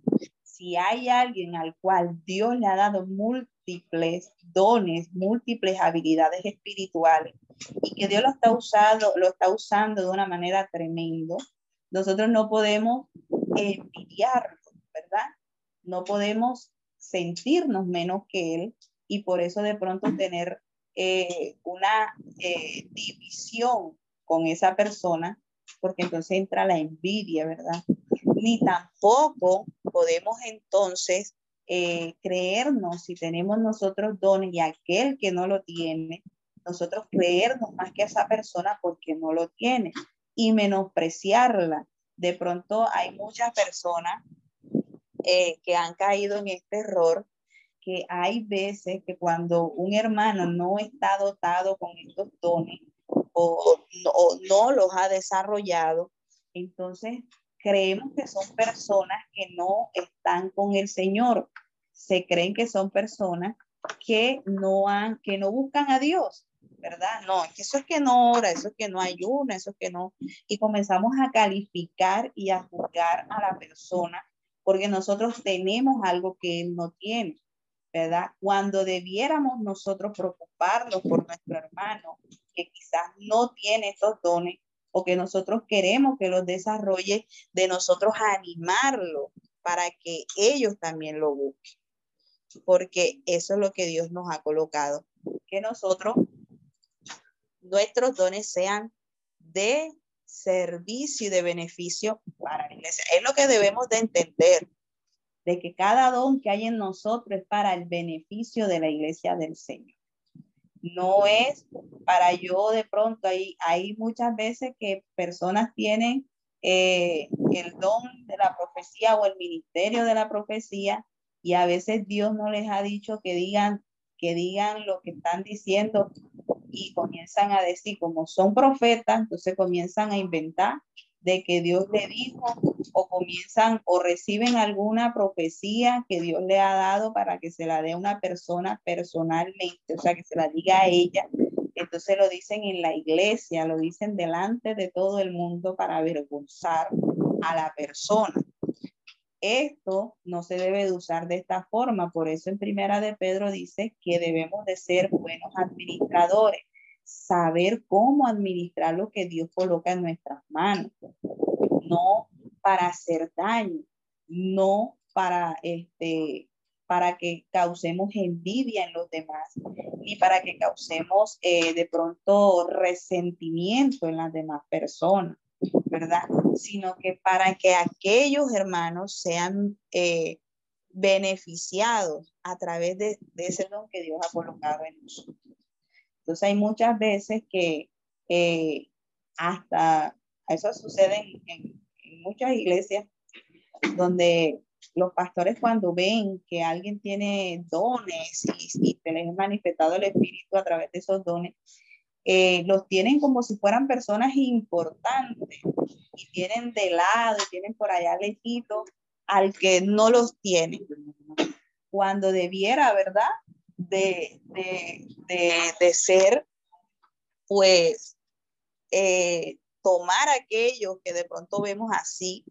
Si hay alguien al cual Dios le ha dado múltiples dones, múltiples habilidades espirituales y que Dios lo está usando, lo está usando de una manera tremenda, nosotros no podemos envidiarlo, ¿verdad? no podemos sentirnos menos que Él y por eso de pronto tener eh, una eh, división con esa persona, porque entonces entra la envidia, ¿verdad? Ni tampoco podemos entonces eh, creernos si tenemos nosotros dones y aquel que no lo tiene, nosotros creernos más que esa persona porque no lo tiene y menospreciarla. De pronto hay muchas personas eh, que han caído en este error, que hay veces que cuando un hermano no está dotado con estos dones o, no los ha desarrollado, entonces creemos que son personas que no están con el Señor. se creen que son personas que no han, que no buscan a Dios, ¿verdad? No, eso es que no ora, eso es que no ayuna, eso es que no. Y comenzamos a calificar y a juzgar a la persona porque nosotros tenemos algo que él no tiene, ¿verdad? Cuando debiéramos nosotros preocuparnos por nuestro hermano que quizás no tiene estos dones o que nosotros queremos que los desarrolle, de nosotros animarlo para que ellos también lo busquen. Porque eso es lo que Dios nos ha colocado, que nosotros, nuestros dones sean de servicio y de beneficio para la iglesia. Es lo que debemos de entender, de que cada don que hay en nosotros es para el beneficio de la iglesia del Señor no es para yo de pronto, hay, hay muchas veces que personas tienen eh, el don de la profecía o el ministerio de la profecía y a veces Dios no les ha dicho que digan, que digan lo que están diciendo y comienzan a decir, como son profetas, entonces comienzan a inventar de que Dios le dijo o comienzan o reciben alguna profecía que Dios le ha dado para que se la dé una persona personalmente, o sea, que se la diga a ella. Entonces lo dicen en la iglesia, lo dicen delante de todo el mundo para avergonzar a la persona. Esto no se debe de usar de esta forma, por eso en primera de Pedro dice que debemos de ser buenos administradores saber cómo administrar lo que Dios coloca en nuestras manos, no para hacer daño, no para este para que causemos envidia en los demás, ni para que causemos eh, de pronto resentimiento en las demás personas, ¿verdad? Sino que para que aquellos hermanos sean eh, beneficiados a través de, de, ese don que Dios ha colocado en nosotros. Entonces hay muchas veces que eh, hasta eso sucede en, muchas iglesias donde los pastores cuando ven que alguien tiene dones y, se les ha manifestado el Espíritu a través de esos dones, eh, los tienen como si fueran personas importantes y tienen de lado y tienen por allá lejito al que no los tiene. Cuando debiera, ¿verdad? De, de, ser, pues, eh, tomar aquellos que de pronto vemos así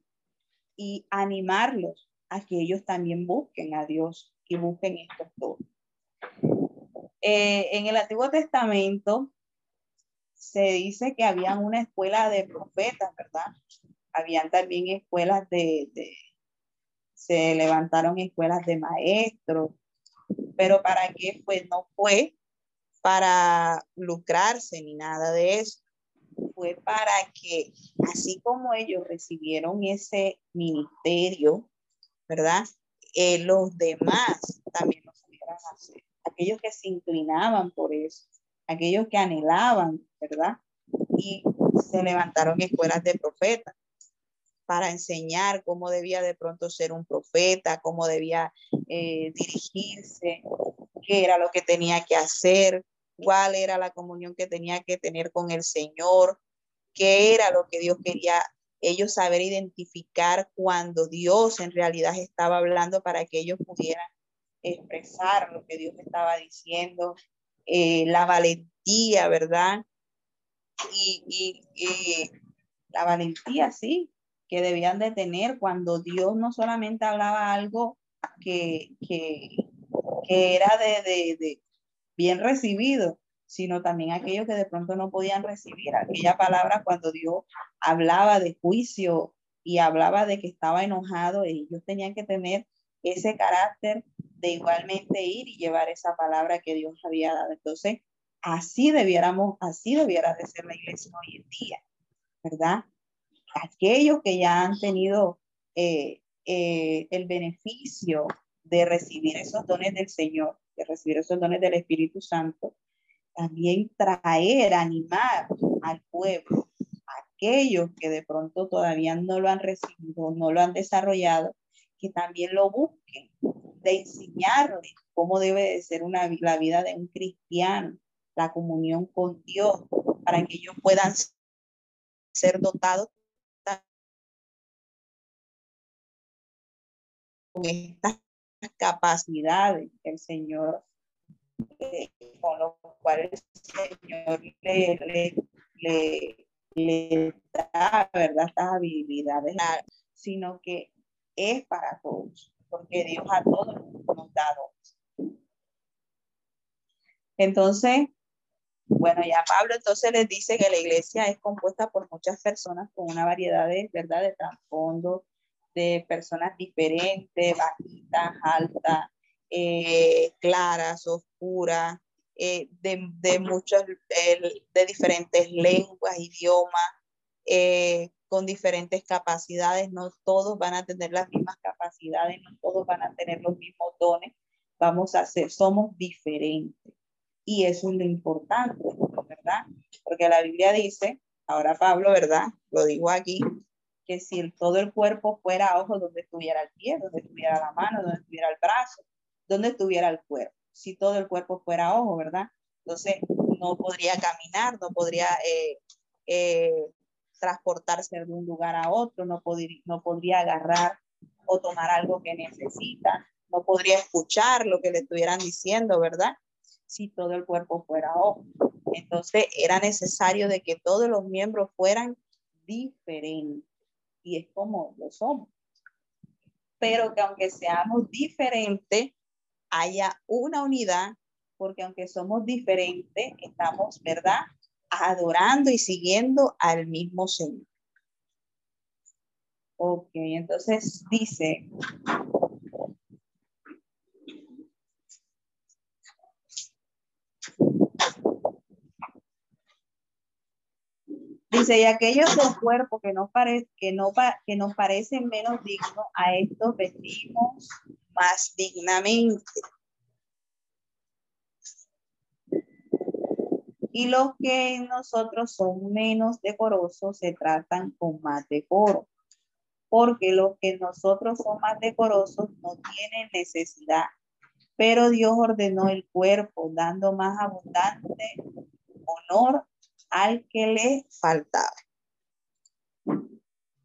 y animarlos a que ellos también busquen a Dios y busquen estos dos. Eh, en el Antiguo Testamento se dice que había una escuela de profetas, ¿verdad? Habían también escuelas de, de se levantaron escuelas de maestros, pero ¿para qué? Pues no fue para lucrarse ni nada de eso. Fue para que, así como ellos recibieron ese ministerio, ¿verdad? Eh, los demás también lo pudieran hacer. Aquellos que se inclinaban por eso, aquellos que anhelaban, ¿verdad? Y se levantaron escuelas de profetas para enseñar cómo debía de pronto ser un profeta, cómo debía eh, dirigirse, qué era lo que tenía que hacer, cuál era la comunión que tenía que tener con el Señor, qué era lo que Dios quería ellos saber identificar cuando Dios en realidad estaba hablando para que ellos pudieran expresar lo que Dios estaba diciendo, eh, la valentía, ¿verdad? Y, y, y, la valentía, sí, que debían de tener cuando Dios no solamente hablaba algo que, que, que era de, de, de, bien recibido, sino también aquellos que de pronto no podían recibir aquella palabra cuando Dios hablaba de juicio y hablaba de que estaba enojado, ellos tenían que tener ese carácter de igualmente ir y llevar esa palabra que Dios había dado. Entonces, así debiéramos, así debiera de ser la iglesia hoy en día, ¿verdad? aquellos que ya han tenido eh, eh, el beneficio de recibir esos dones del Señor, de recibir esos dones del Espíritu Santo, también traer, animar al pueblo, aquellos que de pronto todavía no lo han recibido, no lo han desarrollado, que también lo busquen, de enseñarles cómo debe de ser una, la vida de un cristiano, la comunión con Dios, para que ellos puedan ser dotados con estas capacidades el Señor, eh, con los cuales el Señor le, le, le, da, ¿verdad? Estas habilidades, sino que es para todos, porque Dios a todos nos da Entonces, bueno, ya Pablo entonces les dice que la iglesia es compuesta por muchas personas con una variedad de, ¿verdad? De trasfondo, de personas diferentes, bajitas, altas, eh, claras, oscuras, eh, de, de, muchos, de diferentes lenguas, idiomas, eh, con diferentes capacidades. No todos van a tener las mismas capacidades, no todos van a tener los mismos dones. Vamos a ser, somos diferentes. Y eso es lo importante, ¿verdad? Porque la Biblia dice, ahora Pablo, ¿verdad? Lo digo aquí, que si todo el cuerpo fuera ojo, donde estuviera el pie, donde estuviera la mano, donde estuviera el brazo, donde estuviera el cuerpo. Si todo el cuerpo fuera ojo, ¿verdad? Entonces no podría caminar, no podría eh, eh, transportarse de un lugar a otro, no, podría, no podría agarrar o tomar algo que necesita, no podría escuchar lo que le estuvieran diciendo, ¿verdad? Si todo el cuerpo fuera ojo. Entonces era necesario de que todos los miembros fueran diferentes. Y es como lo somos. Pero que aunque seamos diferentes, haya una unidad, porque aunque somos diferentes, estamos, ¿verdad? adorando y siguiendo al mismo Señor. Ok, entonces dice, Dice, y aquellos del cuerpo que no, pare, que, no, que nos parecen menos dignos, a estos vestimos más dignamente. y los que nosotros son menos decorosos se tratan con más decoro, porque los que nosotros son más decorosos no tienen necesidad, pero Dios ordenó el cuerpo dando más abundante honor al que le faltaba.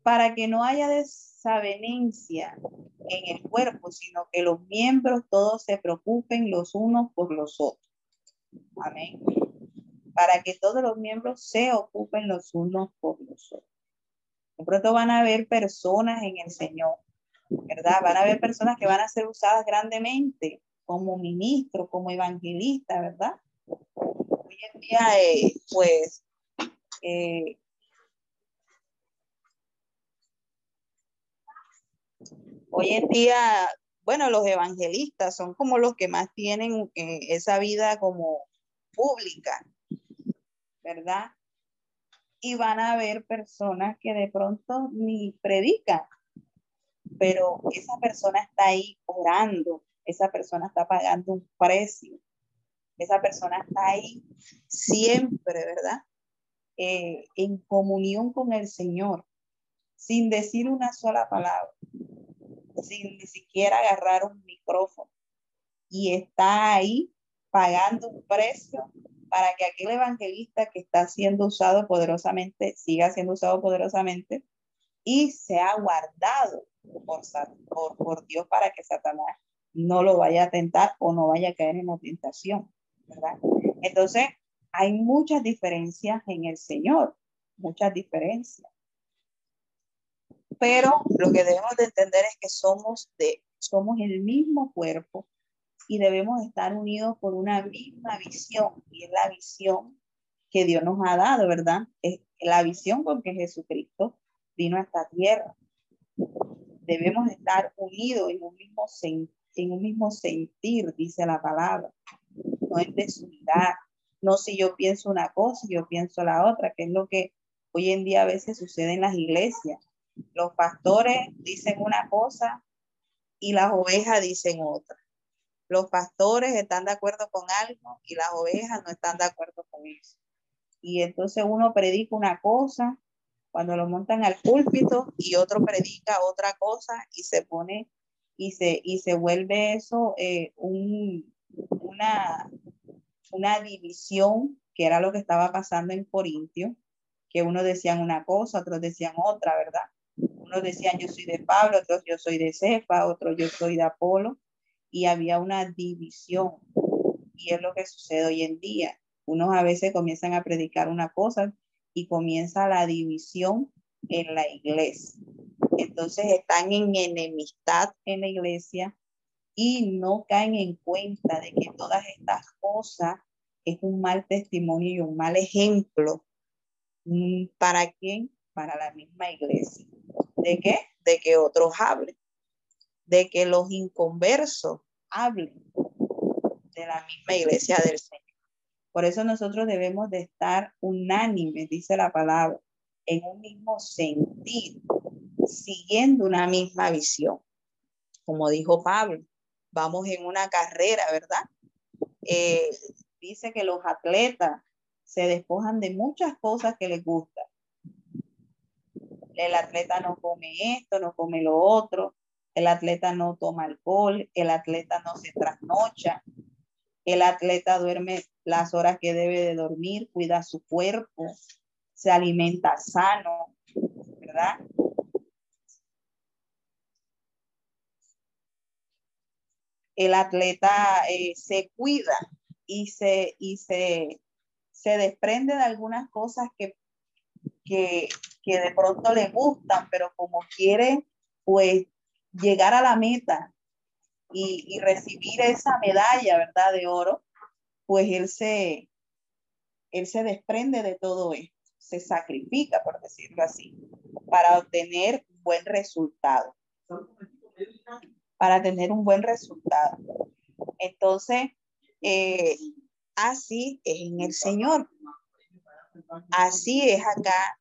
Para que no haya desavenencia en el cuerpo, sino que los miembros todos se preocupen los unos por los otros. Amén para que todos los miembros se ocupen los unos por los otros. De pronto van a haber personas en el Señor, ¿verdad? Van a haber personas que van a ser usadas grandemente como ministro, como evangelista, ¿verdad? En día, eh, pues, eh, hoy en día, bueno, los evangelistas son como los que más tienen eh, esa vida como pública, ¿verdad? Y van a haber personas que de pronto ni predican, pero esa persona está ahí orando, esa persona está pagando un precio, esa persona está ahí siempre, ¿verdad? Eh, en comunión con el Señor, sin decir una sola palabra, sin ni siquiera agarrar un micrófono. Y está ahí pagando un precio para que aquel evangelista que está siendo usado poderosamente siga siendo usado poderosamente y sea guardado por, por, por Dios para que Satanás no lo vaya a tentar o no vaya a caer en la tentación, ¿verdad? Entonces, hay muchas diferencias en el Señor, muchas diferencias. Pero lo que debemos de entender es que somos de somos el mismo cuerpo y debemos estar unidos por una misma visión y es la visión que Dios nos ha dado, ¿verdad? Es la visión con que Jesucristo vino a esta tierra. Debemos estar unidos en un mismo, en un mismo sentir, dice la palabra. No es desunidad. No si yo pienso una cosa y yo pienso la otra, que es lo que hoy en día a veces sucede en las iglesias. Los pastores dicen una cosa y las ovejas dicen otra los pastores están de acuerdo con algo y las ovejas no están de acuerdo con eso. Y entonces uno predica una cosa cuando lo montan al púlpito y otro predica otra cosa y se pone y se, y se vuelve eso eh, un, una, una división que era lo que estaba pasando en Corintio, que unos decían una cosa, otros decían otra, ¿verdad? Unos decían yo soy de Pablo, otros yo soy de Cefa, otros yo soy de Apolo, y había una división. Y es lo que sucede hoy en día. Unos a veces comienzan a predicar una cosa y comienza la división en la iglesia. Entonces están en enemistad en la iglesia y no caen en cuenta de que todas estas cosas es un mal testimonio y un mal ejemplo. Mm, ¿Para quién? Para la misma iglesia. ¿De qué? De que otros hablen. De que los inconversos hablen de la misma iglesia del Señor. Por eso nosotros debemos de estar unánimes, dice la palabra, en un mismo sentido, siguiendo una misma visión. Como dijo Pablo, vamos en una carrera, ¿verdad? Eh, dice que los atletas se despojan de muchas cosas que les gustan. El atleta no come esto, no come lo otro, el atleta no toma alcohol, el atleta no se trasnocha, el atleta duerme las horas que debe de dormir, cuida su cuerpo, se alimenta sano, ¿verdad? El atleta eh, se cuida y se, y se, se desprende de algunas cosas que, que, que de pronto le gustan, pero como quiere, pues llegar a la meta y, y, recibir esa medalla, ¿verdad? De oro, pues él se, él se desprende de todo esto, se sacrifica, por decirlo así, para obtener un buen resultado. Para tener un buen resultado. Entonces, eh, así es en el Señor. Así es acá,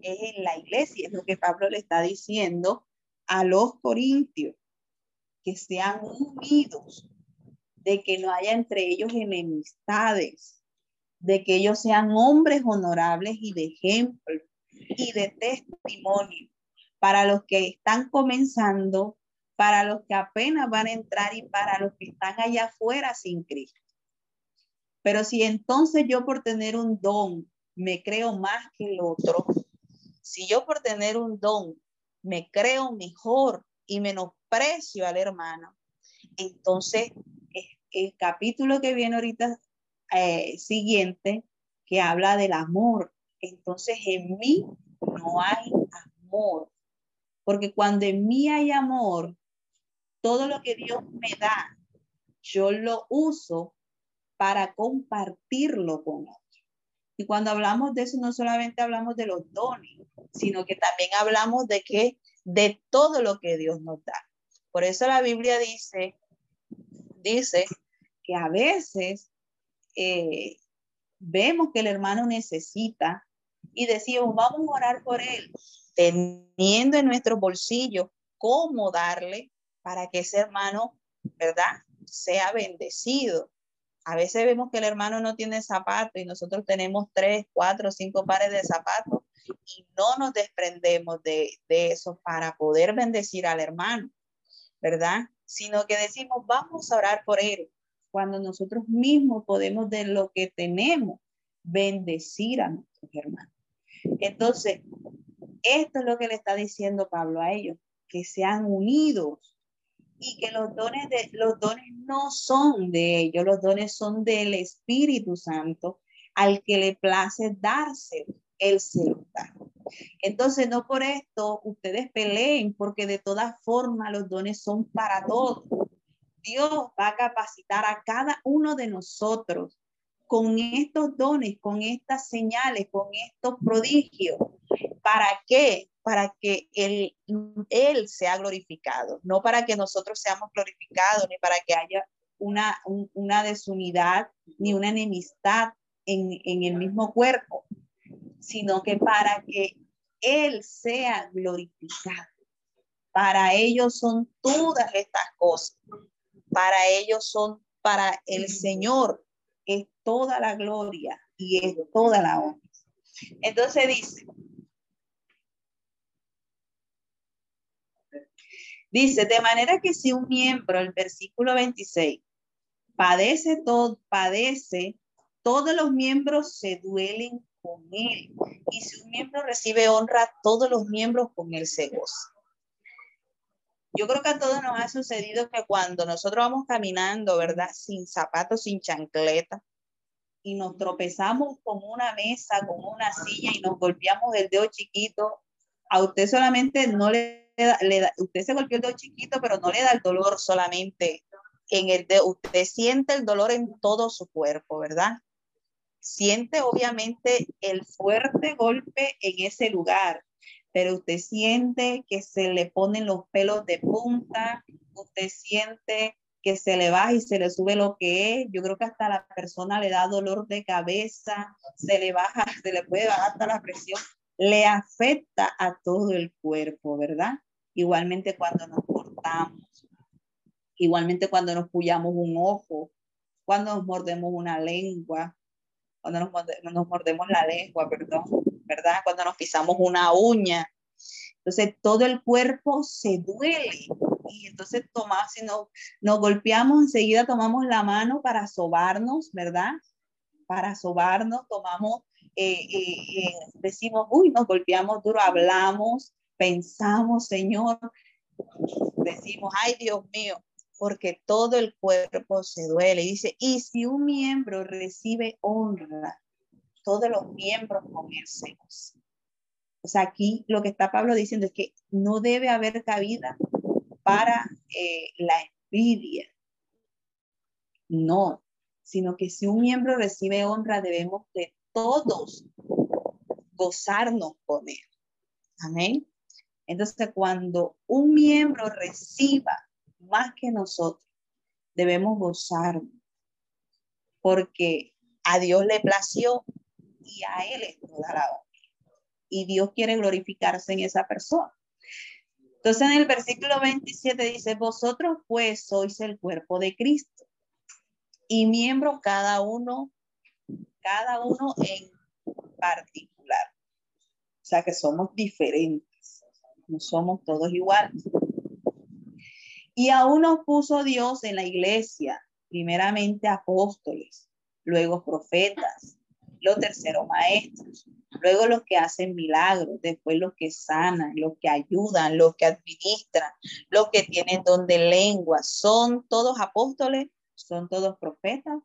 es en la iglesia, es lo que Pablo le está diciendo a los corintios, que sean unidos, de que no haya entre ellos enemistades, de que ellos sean hombres honorables y de ejemplo y de testimonio para los que están comenzando, para los que apenas van a entrar y para los que están allá afuera sin Cristo. Pero si entonces yo por tener un don me creo más que el otro, si yo por tener un don me creo mejor y menosprecio al hermano, entonces el capítulo que viene ahorita eh, siguiente, que habla del amor, entonces en mí no hay amor, porque cuando en mí hay amor, todo lo que Dios me da, yo lo uso para compartirlo con otros. Y cuando hablamos de eso, no solamente hablamos de los dones, sino que también hablamos de que de todo lo que Dios nos da. Por eso la Biblia dice, dice que a veces eh, vemos que el hermano necesita y decimos, vamos a orar por él, teniendo en nuestro bolsillo cómo darle para que ese hermano, ¿verdad? Sea bendecido. A veces vemos que el hermano no tiene zapatos y nosotros tenemos tres, cuatro, cinco pares de zapatos y no nos desprendemos de, de eso para poder bendecir al hermano, ¿verdad? Sino que decimos, vamos a orar por él, cuando nosotros mismos podemos de lo que tenemos bendecir a nuestros hermanos. Entonces, esto es lo que le está diciendo Pablo a ellos, que sean unidos y que los dones, de, los dones no son de ellos, los dones son del Espíritu Santo al que le place darse el celular. Entonces, no por esto ustedes peleen, porque de todas formas los dones son para todos. Dios va a capacitar a cada uno de nosotros con estos dones, con estas señales, con estos prodigios. ¿Para qué? para que él, él sea glorificado, no para que nosotros seamos glorificados, ni para que haya una, desunidad, ni una enemistad en, en el mismo cuerpo, sino que para que Él sea glorificado. Para ellos son todas estas cosas. Para ellos son, para el Señor es toda la gloria y es toda la honra. Entonces dice, Dice, de manera que si un miembro, el versículo 26, padece todo, padece, todos los miembros se duelen con él. Y si un miembro recibe honra, todos los miembros con él se gozan. Yo creo que a todos nos ha sucedido que cuando nosotros vamos caminando, ¿verdad? Sin zapatos, sin chancleta, y nos tropezamos con una mesa, con una silla y nos golpeamos el dedo chiquito, a usted solamente no le da, le da, usted se golpeó el dedo chiquito, pero no le da el dolor solamente en el dedo, usted siente el dolor en todo su cuerpo, ¿verdad? Siente obviamente el fuerte golpe en ese lugar, pero usted siente que se le ponen los pelos de punta, usted siente que se le baja y se le sube lo que es. Yo creo que hasta la persona le da dolor de cabeza, se le baja, se le puede bajar hasta la presión, le afecta a todo el cuerpo, ¿verdad? Igualmente cuando nos cortamos, igualmente cuando nos puyamos un ojo, cuando nos mordemos una lengua, cuando nos, nos mordemos la lengua, perdón, ¿verdad? Cuando nos pisamos una uña. Entonces todo el cuerpo se duele y entonces tomamos, si no, nos golpeamos, enseguida tomamos la mano para sobarnos, ¿verdad? Para sobarnos, tomamos, eh, eh, eh, decimos, uy, nos golpeamos duro, hablamos, pensamos, Señor, decimos, ay Dios mío, porque todo el cuerpo se duele. Y dice, y si un miembro recibe honra, todos los miembros con él se O sea, aquí lo que está Pablo diciendo es que no debe haber cabida para eh, la envidia. No, sino que si un miembro recibe honra, debemos de todos gozarnos con él. Amén. Entonces, cuando un miembro reciba más que nosotros, debemos gozarnos, porque a Dios le plació y a Él es toda la honra. Y Dios quiere glorificarse en esa persona. Entonces en el versículo 27 dice, vosotros pues sois el cuerpo de Cristo y miembro cada uno, cada uno en particular. O sea que somos diferentes, no somos todos iguales. Y aún nos puso Dios en la iglesia, primeramente apóstoles, luego profetas, los terceros maestros, luego los que hacen milagros, después los que sanan, los que ayudan, los que administran, los que tienen don de lengua, son todos apóstoles, son todos profetas,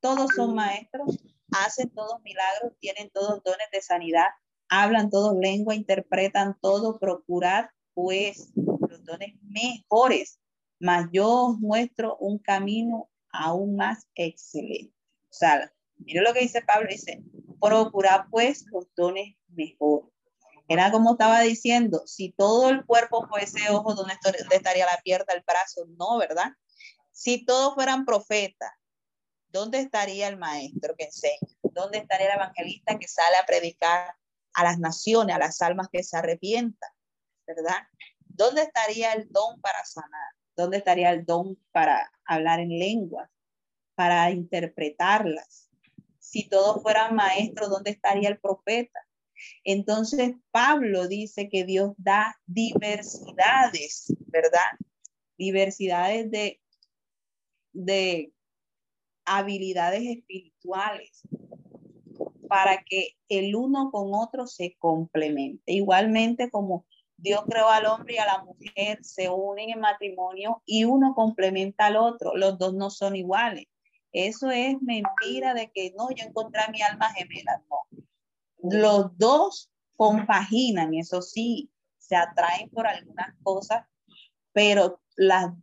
todos son maestros, hacen todos milagros, tienen todos dones de sanidad, hablan todos lengua, interpretan todo, procurar pues los dones mejores, mas yo os muestro un camino aún más excelente. O sea, Mire lo que dice Pablo, dice, procura pues los dones mejor. Era como estaba diciendo, si todo el cuerpo fuese ojo, ¿dónde estaría la pierna, el brazo? No, ¿verdad? Si todos fueran profetas, ¿dónde estaría el maestro que enseña? ¿Dónde estaría el evangelista que sale a predicar a las naciones, a las almas que se arrepientan? ¿Verdad? ¿Dónde estaría el don para sanar? ¿Dónde estaría el don para hablar en lenguas, para interpretarlas? Si todos fueran maestros, ¿dónde estaría el profeta? Entonces Pablo dice que Dios da diversidades, ¿verdad? Diversidades de, de habilidades espirituales para que el uno con otro se complemente. Igualmente como Dios creó al hombre y a la mujer, se unen en matrimonio y uno complementa al otro. Los dos no son iguales. Eso es mentira de que no, yo encontré a mi alma gemela. No. Los dos compaginan, eso sí, se atraen por algunas cosas, pero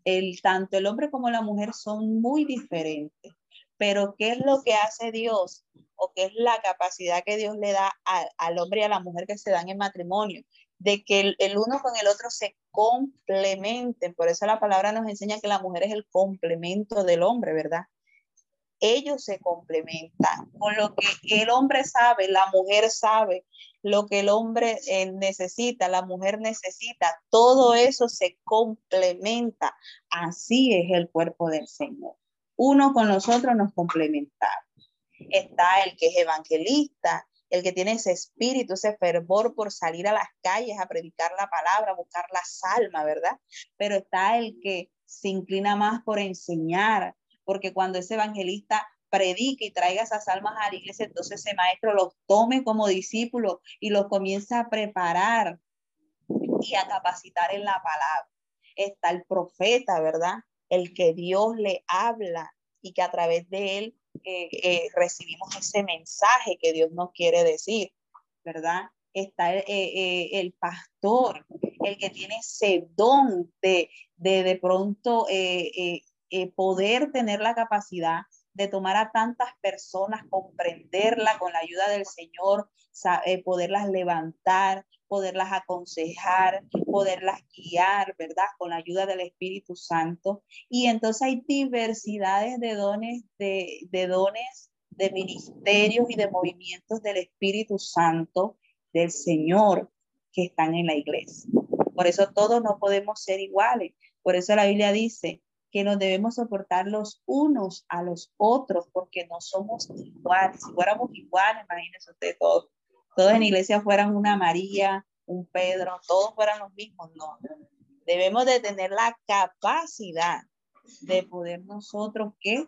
el, tanto el hombre como la mujer son muy diferentes. Pero ¿qué es lo que hace Dios? ¿O qué es la capacidad que Dios le da al hombre y a la mujer que se dan en matrimonio? De que el, el uno con el otro se complementen. Por eso la palabra nos enseña que la mujer es el complemento del hombre, ¿verdad? Ellos se complementan. Con lo que el hombre sabe, la mujer sabe, lo que el hombre eh, necesita, la mujer necesita, todo eso se complementa. Así es el cuerpo del Señor. Uno con nosotros nos complementamos. Está el que es evangelista, el que tiene ese espíritu, ese fervor por salir a las calles a predicar la palabra, a buscar la salma, ¿verdad? Pero está el que se inclina más por enseñar, porque cuando ese evangelista predique y traiga esas almas a la iglesia, entonces ese maestro los tome como discípulos y los comienza a preparar y a capacitar en la palabra. está el profeta, ¿verdad? El que Dios le habla y que a través de él eh, eh, recibimos ese mensaje que Dios nos quiere decir, ¿verdad? Está eh, el pastor, el que tiene ese don de de, de pronto poder tener la capacidad de tomar a tantas personas, comprenderla con la ayuda del Señor, poderlas levantar, poderlas aconsejar, poderlas guiar, ¿verdad? Con la ayuda del Espíritu Santo. Y entonces hay diversidades de dones, de, de dones, de ministerios y de movimientos del Espíritu Santo, del Señor, que están en la iglesia. Por eso todos no podemos ser iguales. Por eso la Biblia dice que nos debemos soportar los unos a los otros, porque no somos iguales. Si fuéramos iguales, imagínense ustedes todos todos en iglesia fueran una María, un Pedro, todos fueran los mismos, no. Debemos de tener la capacidad de poder nosotros que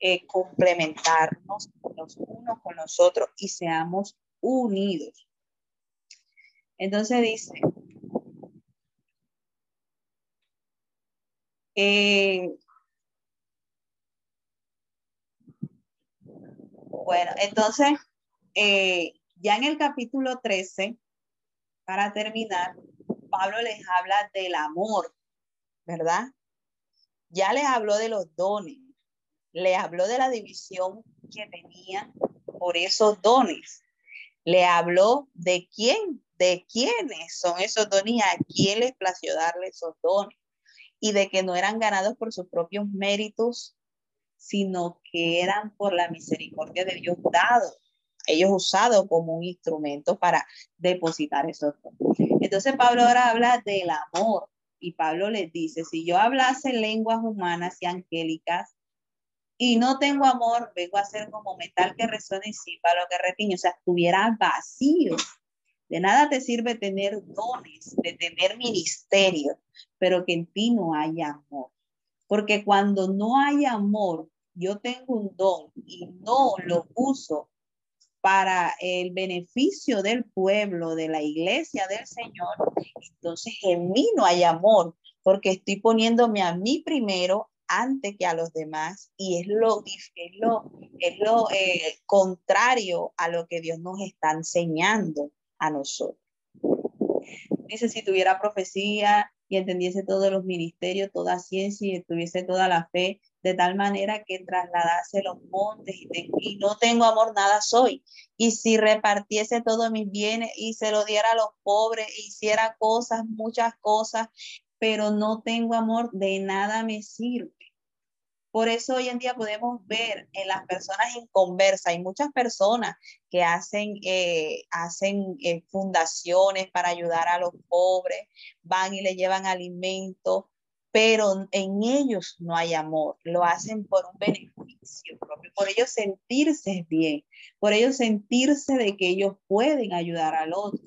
eh, complementarnos los unos con los otros y seamos unidos. Entonces dice, eh, bueno, entonces, eh, ya en el capítulo 13, para terminar, Pablo les habla del amor, ¿verdad? Ya les habló de los dones, le habló de la división que tenía por esos dones. Le habló de quién, de quiénes son esos dones y a quién les plació darle esos dones. Y de que no eran ganados por sus propios méritos, sino que eran por la misericordia de Dios dado ellos usados como un instrumento para depositar esos Entonces Pablo ahora habla del amor y Pablo les dice, si yo hablase lenguas humanas y angélicas y no tengo amor, vengo a ser como metal que resuena y para lo que retiño, o sea, estuviera vacío. De nada te sirve tener dones, de tener ministerio, pero que en ti no haya amor. Porque cuando no hay amor, yo tengo un don y no lo uso para el beneficio del pueblo, de la iglesia del Señor, entonces en mí no hay amor, porque estoy poniéndome a mí primero antes que a los demás y es lo, es lo, es lo eh, contrario a lo que Dios nos está enseñando a nosotros. Dice, si tuviera profecía y entendiese todos los ministerios, toda ciencia y tuviese toda la fe, de tal manera que trasladase los montes y, no tengo amor, nada soy. Y si repartiese todos mis bienes y se lo diera a los pobres, hiciera cosas, muchas cosas, pero no tengo amor, de nada me sirve. Por eso hoy en día podemos ver en las personas en conversa, hay muchas personas que hacen, eh, hacen eh, fundaciones para ayudar a los pobres, van y le llevan alimentos, pero en ellos no hay amor, lo hacen por un beneficio propio, por ellos sentirse bien, por ellos sentirse de que ellos pueden ayudar al otro,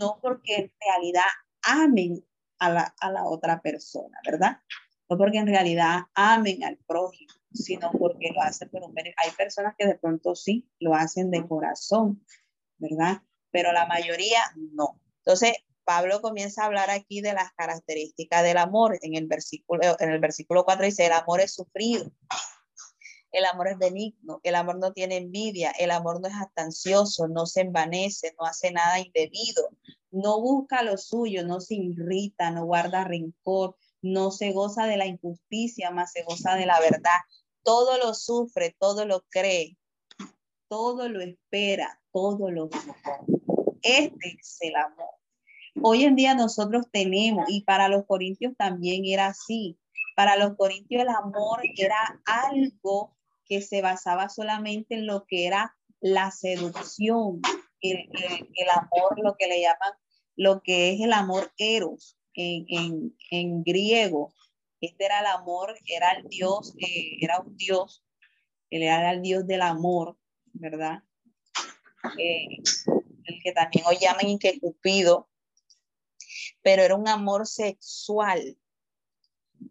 no porque en realidad amen a la, a la otra persona, ¿verdad? No porque en realidad amen al prójimo, sino porque lo hacen por un beneficio. Hay personas que de pronto sí lo hacen de corazón, ¿verdad? Pero la mayoría no. Entonces, Pablo comienza a hablar aquí de las características del amor. En el versículo, en el versículo 4 dice, el amor es sufrido, el amor es benigno, el amor no tiene envidia, el amor no es astancioso, no se envanece, no hace nada indebido, no busca lo suyo, no se irrita, no guarda rencor, no se goza de la injusticia, más se goza de la verdad. Todo lo sufre, todo lo cree, todo lo espera, todo lo Este es el amor. Hoy en día nosotros tenemos, y para los corintios también era así, para los corintios el amor era algo que se basaba solamente en lo que era la seducción, el, amor, lo que le llaman, lo que es el amor eros en, griego. Este era el amor, era el Dios, eh, era un Dios, él era el Dios del amor, ¿verdad? Eh, el que también hoy llaman que Cupido, pero era un amor sexual.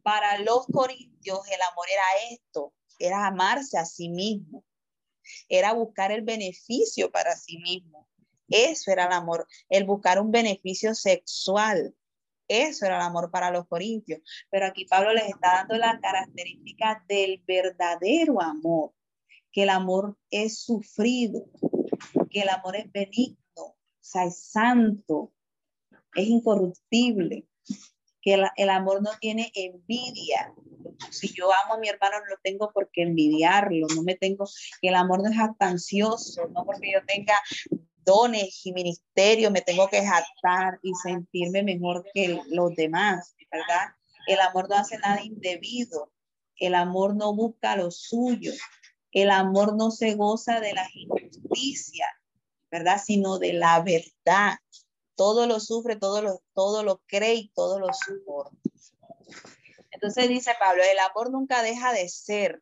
Para los corintios el amor era esto, era amarse a sí mismo, era buscar el beneficio para sí mismo. Eso era el amor, el buscar un beneficio sexual. Eso era el amor para los corintios. Pero aquí Pablo les está dando la característica del verdadero amor, que el amor es sufrido, que el amor es benigno, o sea, es santo, es incorruptible, que el, amor no tiene envidia. Si yo amo a mi hermano, no tengo por qué envidiarlo, no me tengo, que el amor no es jactancioso, no porque yo tenga dones y ministerio, me tengo que jactar y sentirme mejor que los demás, ¿verdad? El amor no hace nada indebido, el amor no busca lo suyo, el amor no se goza de la injusticia, ¿verdad? Sino de la verdad. Todo lo sufre, todo lo, todo lo cree y todo lo soporta. Entonces dice Pablo, el amor nunca deja de ser,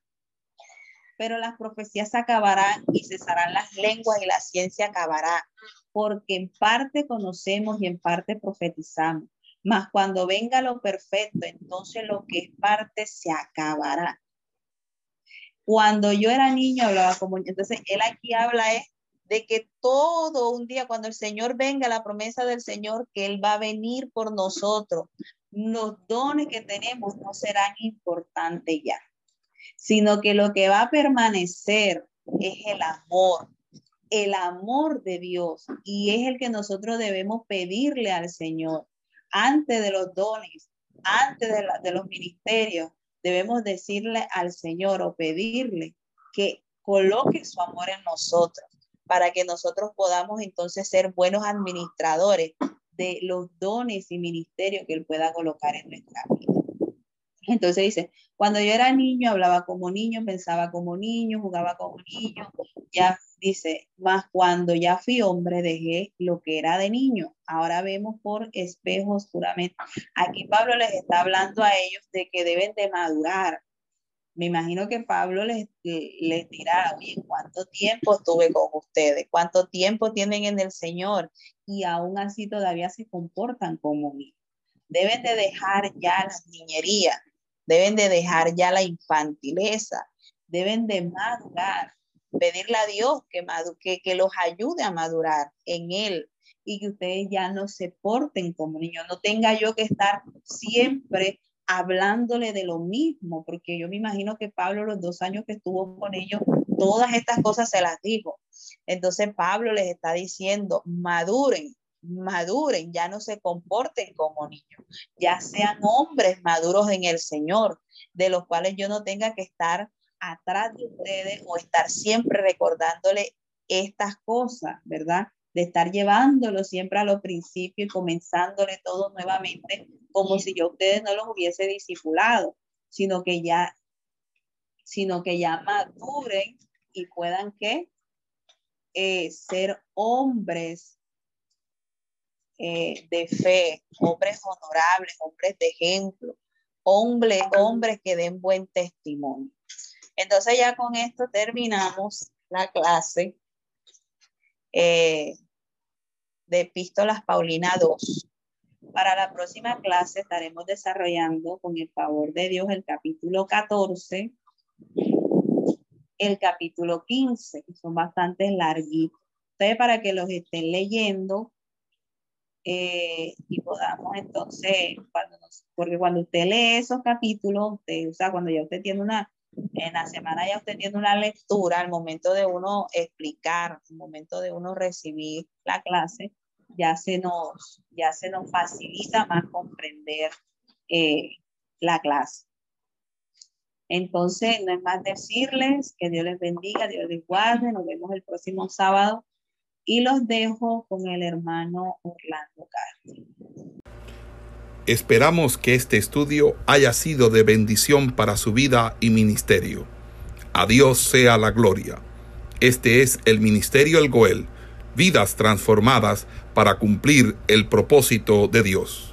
pero las profecías acabarán y cesarán las lenguas y la ciencia acabará, porque en parte conocemos y en parte profetizamos. Mas cuando venga lo perfecto, entonces lo que es parte se acabará. Cuando yo era niño hablaba como, entonces él aquí habla de que todo un día, cuando el Señor venga, la promesa del Señor, que Él va a venir por nosotros, los dones que tenemos no serán importantes ya sino que lo que va a permanecer es el amor, el amor de Dios, y es el que nosotros debemos pedirle al Señor antes de los dones, antes de, los ministerios, debemos decirle al Señor o pedirle que coloque su amor en nosotros para que nosotros podamos entonces ser buenos administradores de los dones y ministerios que Él pueda colocar en nuestra vida. Entonces dice, cuando yo era niño, hablaba como niño, pensaba como niño, jugaba como niño. Ya dice, más cuando ya fui hombre, dejé lo que era de niño. Ahora vemos por espejos puramente. Aquí Pablo les está hablando a ellos de que deben de madurar. Me imagino que Pablo les, les dirá, oye, ¿cuánto tiempo estuve con ustedes? ¿Cuánto tiempo tienen en el Señor? Y aún así todavía se comportan como niños. Deben de dejar ya las niñerías Deben de dejar ya la infantileza, deben de madurar, pedirle a Dios que, que, que los ayude a madurar en Él y que ustedes ya no se porten como niños, no tenga yo que estar siempre hablándole de lo mismo, porque yo me imagino que Pablo los dos años que estuvo con ellos, todas estas cosas se las dijo. Entonces Pablo les está diciendo, maduren, maduren, ya no se comporten como niños, ya sean hombres maduros en el Señor, de los cuales yo no tenga que estar atrás de ustedes o estar siempre recordándole estas cosas, ¿verdad? De estar llevándolo siempre a los principios y comenzándole todo nuevamente como si yo ustedes no los hubiese discipulado, sino que ya, sino que ya maduren y puedan que eh, ser hombres eh, de fe, hombres honorables, hombres de ejemplo, hombres, hombres que den buen testimonio. Entonces ya con esto terminamos la clase eh, de Epístolas Paulina 2. Para la próxima clase estaremos desarrollando con el favor de Dios el capítulo 14, el capítulo 15, que son bastante larguitos. Entonces, para que los estén leyendo, eh, y podamos entonces, cuando porque cuando usted lee esos capítulos, usted, o sea, cuando ya usted tiene una, en la semana ya usted tiene una lectura, al momento de uno explicar, al momento de uno recibir la clase, ya se nos, ya se nos facilita más comprender eh, la clase. Entonces, no es más decirles que Dios les bendiga, Dios les guarde, nos vemos el próximo sábado y los dejo con el hermano Orlando Castro. Esperamos que este estudio haya sido de bendición para su vida y ministerio. A Dios sea la gloria. Este es el Ministerio El Goel, vidas transformadas para cumplir el propósito de Dios.